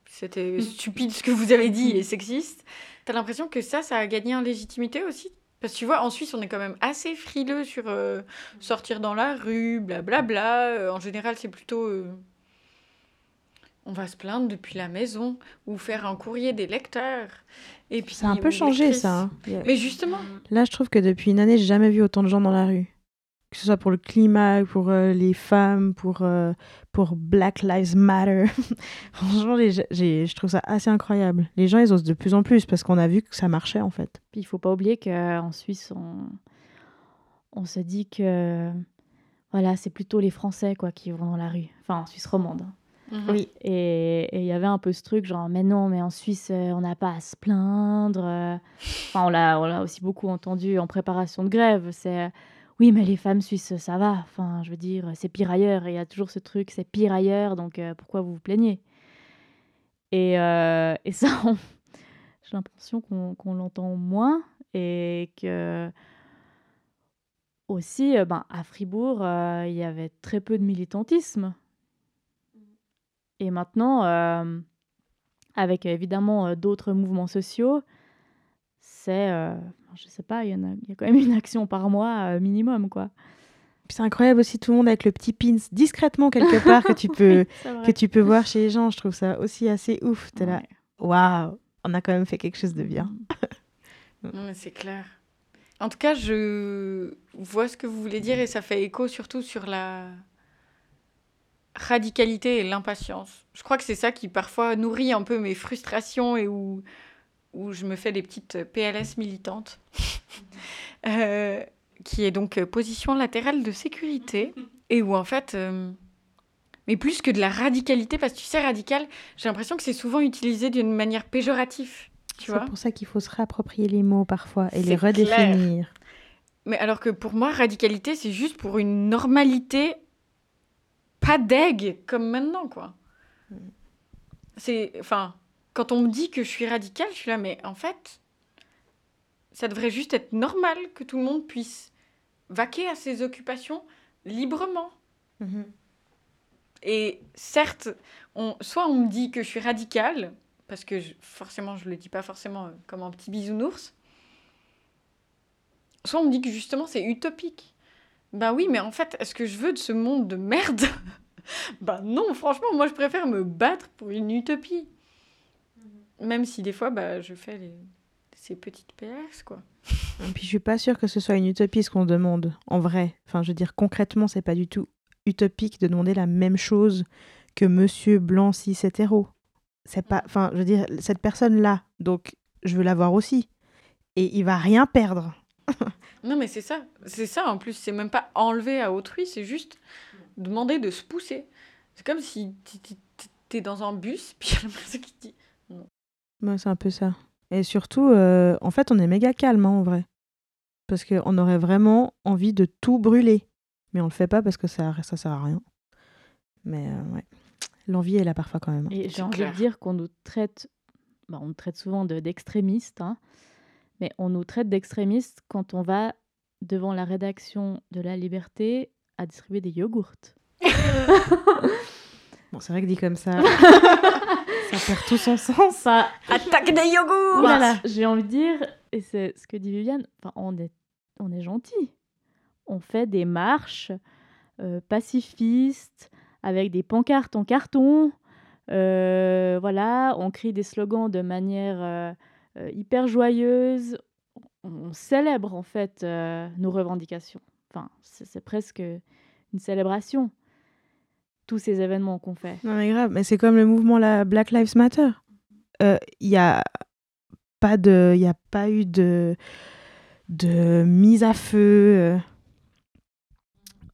c'était stupide ce que vous avez dit et sexiste. T'as l'impression que ça, ça a gagné en légitimité aussi Parce que tu vois, en Suisse, on est quand même assez frileux sur euh, sortir dans la rue, blablabla. Euh, en général, c'est plutôt. euh, on va se plaindre depuis la maison ou faire un courrier des lecteurs. Et puis, Ça a un peu changé ça. hein. Mais justement, Là, je trouve que depuis une année, j'ai jamais vu autant de gens dans la rue. Que ce soit pour le climat, pour euh, les femmes, pour, euh, pour Black Lives Matter. Franchement, les- j'ai- je trouve ça assez incroyable. Les gens, ils osent de plus en plus parce qu'on a vu que ça marchait en fait. Puis il faut pas oublier qu'en Suisse, on, on se dit que voilà, c'est plutôt les Français quoi, qui vont dans la rue. Enfin, en Suisse romande. Mhm. Oui. Et il y avait un peu ce truc, genre, mais non, mais en Suisse, euh, on n'a pas à se plaindre. Enfin, on l'a, on l'a aussi beaucoup entendu en préparation de grève. C'est, euh, oui, mais les femmes suisses, ça va. Enfin, je veux dire, c'est pire ailleurs. Il y a toujours ce truc, c'est pire ailleurs, donc euh, pourquoi vous vous plaignez? Et, euh, ça, j'ai l'impression qu'on, l'entend moins. Et que aussi, euh, ben, à Fribourg, il y avait très peu de militantisme. Et maintenant, avec évidemment d'autres mouvements sociaux, c'est, je sais pas, il y, en a, il y a quand même une action par mois euh, minimum, quoi. Puis c'est incroyable aussi tout le monde avec le petit pins discrètement quelque part que tu peux que tu peux voir chez les gens. Je trouve ça aussi assez ouf. T'es là, waouh. on a quand même fait quelque chose de bien. non, mais c'est clair. En tout cas, je vois ce que vous voulez dire et ça fait écho surtout sur la radicalité et l'impatience. Je crois que c'est ça qui parfois nourrit un peu mes frustrations et où, où je me fais des petites PLS militantes, euh, qui est donc position latérale de sécurité et où en fait... Euh, mais plus que de la radicalité, parce que tu sais, radical, j'ai l'impression que c'est souvent utilisé d'une manière péjorative. C'est pour ça qu'il faut se réapproprier les mots parfois et les redéfinir. Mais alors que pour moi, radicalité, c'est juste pour une normalité pas d'aigle comme maintenant, quoi. Mm. C'est. Enfin, quand on me dit que je suis radicale, je suis là, mais en fait, ça devrait juste être normal que tout le monde puisse vaquer à ses occupations librement. Mm-hmm. Et certes, on, soit on me dit que je suis radicale, parce que forcément, je ne le dis pas forcément euh, comme un petit bisounours, soit on me dit que justement c'est utopique. Ben oui, mais en fait, est-ce que je veux de ce monde de merde? Ben non, franchement, moi je préfère me battre pour une utopie. Même si des fois, bah, je fais ces petites PS, quoi. Et puis je suis pas sûre que ce soit une utopie ce qu'on demande, en vrai. Enfin, je veux dire, concrètement, c'est pas du tout utopique de demander la même chose que monsieur blanc cis hétéro. C'est pas, enfin, je veux dire, cette personne-là, donc je veux l'avoir aussi. Et il va rien perdre. non, mais c'est ça. C'est ça, en plus. C'est même pas enlever à autrui, c'est juste demander de se pousser. C'est comme si t'es dans un bus, puis il y a qui dit non. c'est un peu ça. Et surtout, euh, en fait, on est méga calme, hein, en vrai. Parce qu'on aurait vraiment envie de tout brûler. Mais on le fait pas parce que ça, ça sert à rien. Mais euh, ouais, l'envie est là parfois quand même. Hein. Et j'ai envie de dire qu'on nous traite, bah, on nous traite souvent d'extrémistes, hein, mais on nous traite d'extrémistes quand on va devant la rédaction de La Liberté à distribuer des yogourts. bon, c'est vrai que dit comme ça, ça perd tout son sens. Ça... Attaque des yogourts Voilà, j'ai envie de dire, et c'est ce que dit Viviane, on est, on est gentil on fait des marches euh, pacifistes avec des pancartes en carton. Euh, voilà, on crie des slogans de manière euh, hyper joyeuse. On célèbre en fait nos revendications. Enfin, c'est presque une célébration. Tous ces événements qu'on fait. Non mais grave, mais c'est comme le mouvement la Black Lives Matter. Il n'y a pas de, a pas eu de de mise à feu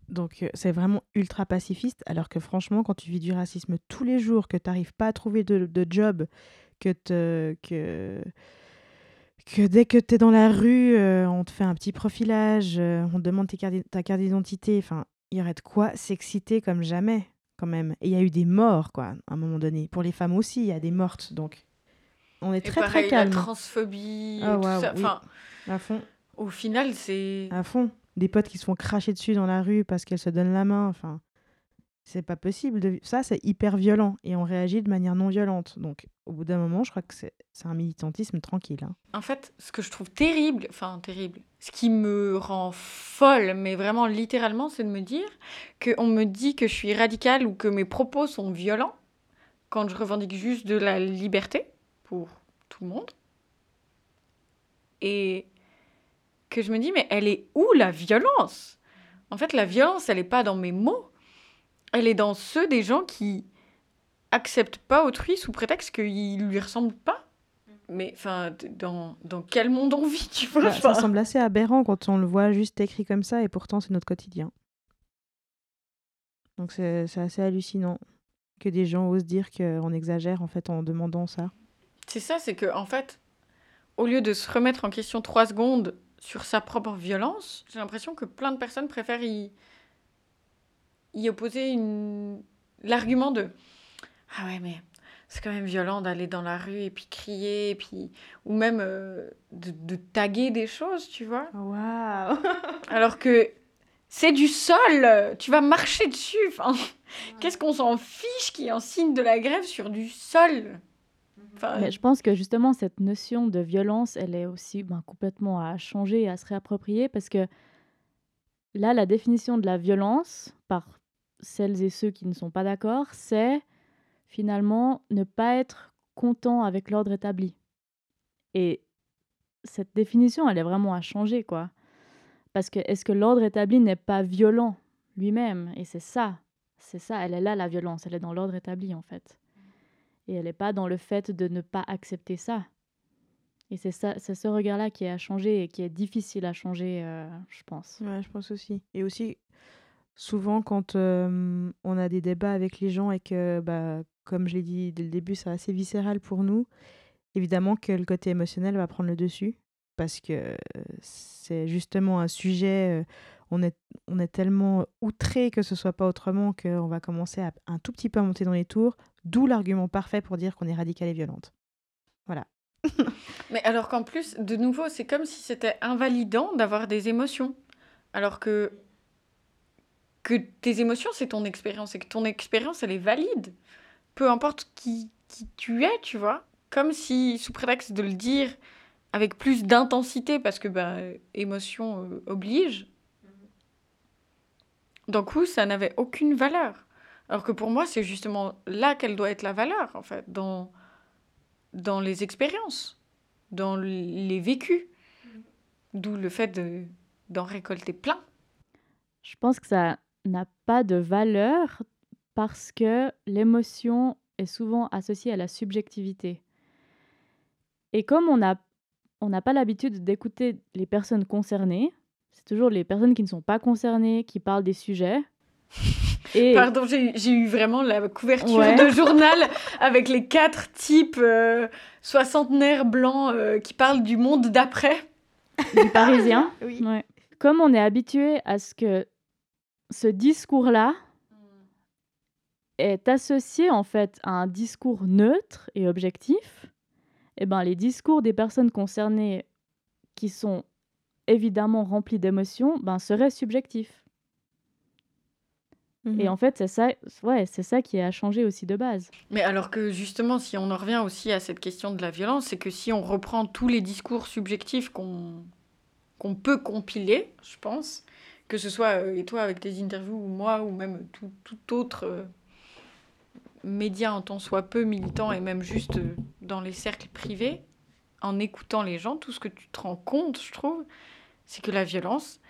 donc euh, c'est vraiment ultra pacifiste, alors que franchement, quand tu vis du racisme tous les jours, que tu n'arrives pas à trouver de, job, que, que, que dès que tu es dans la rue, euh, on te fait un petit profilage, euh, on te demande ta carte d'identité, enfin, il y aurait de quoi s'exciter comme jamais, quand même. Et il y a eu des morts, quoi, à un moment donné. Pour les femmes aussi, il y a des mortes, donc on est très très calme. La transphobie, tout ça. Enfin, à fond. Au final, c'est... À fond des potes qui se font cracher dessus dans la rue parce qu'elles se donnent la main. Enfin, c'est pas possible. De... Ça, c'est hyper violent et on réagit de manière non violente. Donc, au bout d'un moment, je crois que c'est un militantisme tranquille. Hein. En fait, ce que je trouve terrible, enfin terrible, ce qui me rend folle, mais vraiment littéralement, c'est de me dire qu'on me dit que je suis radicale ou que mes propos sont violents quand je revendique juste de la liberté pour tout le monde. Et que je me dis, mais elle est où la violence? En fait, la violence, elle n'est pas dans mes mots. Elle est dans ceux des gens qui acceptent pas autrui sous prétexte qu'il lui ressemble pas. Mais enfin, dans, dans quel monde on vit, tu vois bah, Ça semble assez aberrant quand on le voit juste écrit comme ça, et pourtant c'est notre quotidien. Donc c'est assez hallucinant que des gens osent dire qu'on exagère en fait en demandant ça. C'est ça, c'est que en fait, au lieu de se remettre en question trois secondes sur sa propre violence, j'ai l'impression que plein de personnes préfèrent y, y opposer une... l'argument de Ah ouais, mais c'est quand même violent d'aller dans la rue et puis crier, et puis... ou même euh, de, de, taguer des choses, tu vois. Waouh Alors que c'est du sol, tu vas marcher dessus. Enfin, Qu'est-ce qu'on s'en fiche qui est en signe de la grève sur du sol? Mais je pense que justement, cette notion de violence, elle est aussi ben, complètement à changer et à se réapproprier parce que là, la définition de la violence par celles et ceux qui ne sont pas d'accord, c'est finalement ne pas être content avec l'ordre établi. Et cette définition, elle est vraiment à changer, quoi. Parce que est-ce que l'ordre établi n'est pas violent lui-même? Et c'est ça, c'est ça, elle est là la violence, elle est dans l'ordre établi en fait. Et elle n'est pas dans le fait de ne pas accepter ça. Et c'est ça, c'est ce regard-là qui est à changer et qui est difficile à changer, euh, je pense. Ouais, je pense aussi. Et aussi, souvent quand euh, on a des débats avec les gens et que, bah, comme je l'ai dit dès le début, c'est assez viscéral pour nous, évidemment que le côté émotionnel va prendre le dessus parce que c'est justement un sujet, on est, on est tellement outré que ce soit pas autrement qu'on va commencer à un tout petit peu à monter dans les tours, d'où l'argument parfait pour dire qu'on est radical et violente. Voilà. Mais alors qu'en plus, de nouveau, c'est comme si c'était invalidant d'avoir des émotions. Alors que, que tes émotions, c'est ton expérience et que ton expérience, elle est valide. Peu importe qui, qui tu es, tu vois. Comme si, sous prétexte de le dire avec plus d'intensité, parce que bah, émotion euh, oblige, d'un coup, ça n'avait aucune valeur. Alors que pour moi, c'est justement là qu'elle doit être la valeur, en fait, dans, dans les expériences, dans les vécus. D'où le fait de, d'en récolter plein. Je pense que ça n'a pas de valeur parce que l'émotion est souvent associée à la subjectivité. Et comme on n'a on pas l'habitude d'écouter les personnes concernées, c'est toujours les personnes qui ne sont pas concernées qui parlent des sujets. Et... Pardon, j'ai eu vraiment la couverture de journal avec les quatre types euh, soixantenaires blancs euh, qui parlent du monde d'après. Du parisien. oui. Comme on est habitué à ce que ce discours-là est associé en fait à un discours neutre et objectif, eh ben, les discours des personnes concernées qui sont évidemment remplis d'émotions ben, seraient subjectifs. Et mhm. en fait, c'est ça, ouais, c'est ça qui a changé aussi de base. Mais alors que justement, si on en revient aussi à cette question de la violence, c'est que si on reprend tous les discours subjectifs qu'on qu'on peut compiler, je pense, que ce soit euh, et toi avec tes interviews ou moi ou même tout, tout autre euh, médias en tant soit peu militants et même juste euh, dans les cercles privés, en écoutant les gens, tout ce que tu te rends compte, je trouve, c'est que la violence,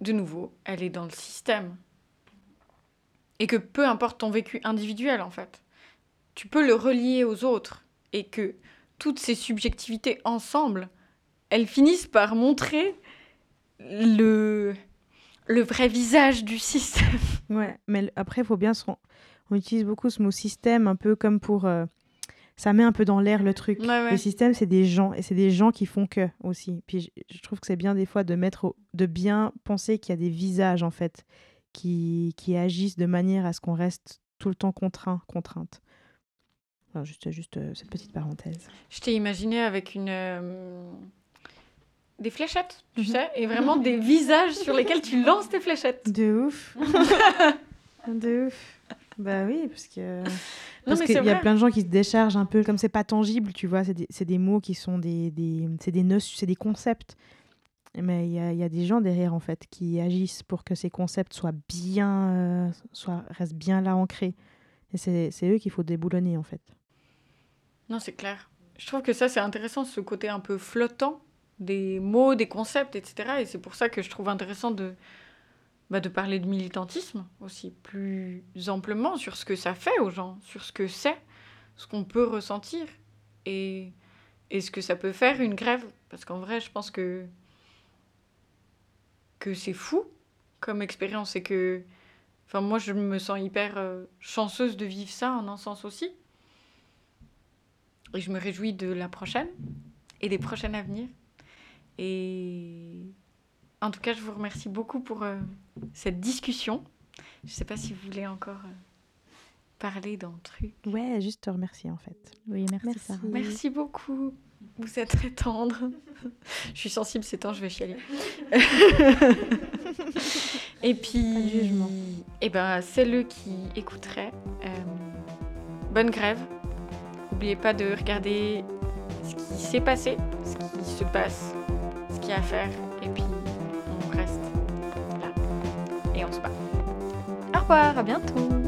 de nouveau, elle est dans le système. Et que peu importe ton vécu individuel, en fait, tu peux le relier aux autres. Et que toutes ces subjectivités ensemble, elles finissent par montrer le, le vrai visage du système. Ouais, mais après, il faut bien se, on utilise beaucoup ce mot système un peu comme pour euh, ça met un peu dans l'air le truc. Le système, c'est des gens et c'est des gens qui font que aussi. Puis je, trouve que c'est bien des fois de mettre, de bien penser qu'il y a des visages en fait qui, qui agissent de manière à ce qu'on reste tout le temps contraint, contrainte. Alors juste, juste euh, cette petite parenthèse. Je t'ai imaginé avec une euh, des fléchettes, tu mhm. sais, et vraiment des visages sur lesquels tu lances tes fléchettes. De ouf. de ouf. Bah oui, parce que. Parce qu'il y a plein de gens qui se déchargent un peu, comme c'est pas tangible, tu vois, c'est des, des, mots qui sont des, des, c'est des c'est des concepts. Mais il y a, y a, des gens derrière, en fait, qui agissent pour que ces concepts soient bien, euh, soient, restent bien là ancrés. Et c'est eux qu'il faut déboulonner, en fait. Non, c'est clair. Je trouve que ça, c'est intéressant, ce côté un peu flottant des mots, des concepts, etc. Et c'est pour ça que je trouve intéressant de, bah, de parler de militantisme aussi plus amplement sur ce que ça fait aux gens, sur ce que c'est, ce qu'on peut ressentir et, et ce que ça peut faire une grève. Parce qu'en vrai, je pense que, que c'est fou comme expérience et que enfin, moi, je me sens hyper euh, chanceuse de vivre ça en un sens aussi. Et je me réjouis de la prochaine et des prochaines à venir. Et en tout cas, je vous remercie beaucoup pour euh, cette discussion. Je ne sais pas si vous voulez encore euh, parler d'un truc. Ouais, juste te remercier en fait. Oui, merci. Merci, beaucoup. Vous êtes très tendre. je suis sensible ces temps, je vais chialer. et puis, jugement. Et eh ben, celles qui écouteraient, euh, bonne grève. N'oubliez pas de regarder ce qui s'est passé, ce qui se passe, ce qu'il y a à faire. Reste là. Et on se bat. Au revoir, à bientôt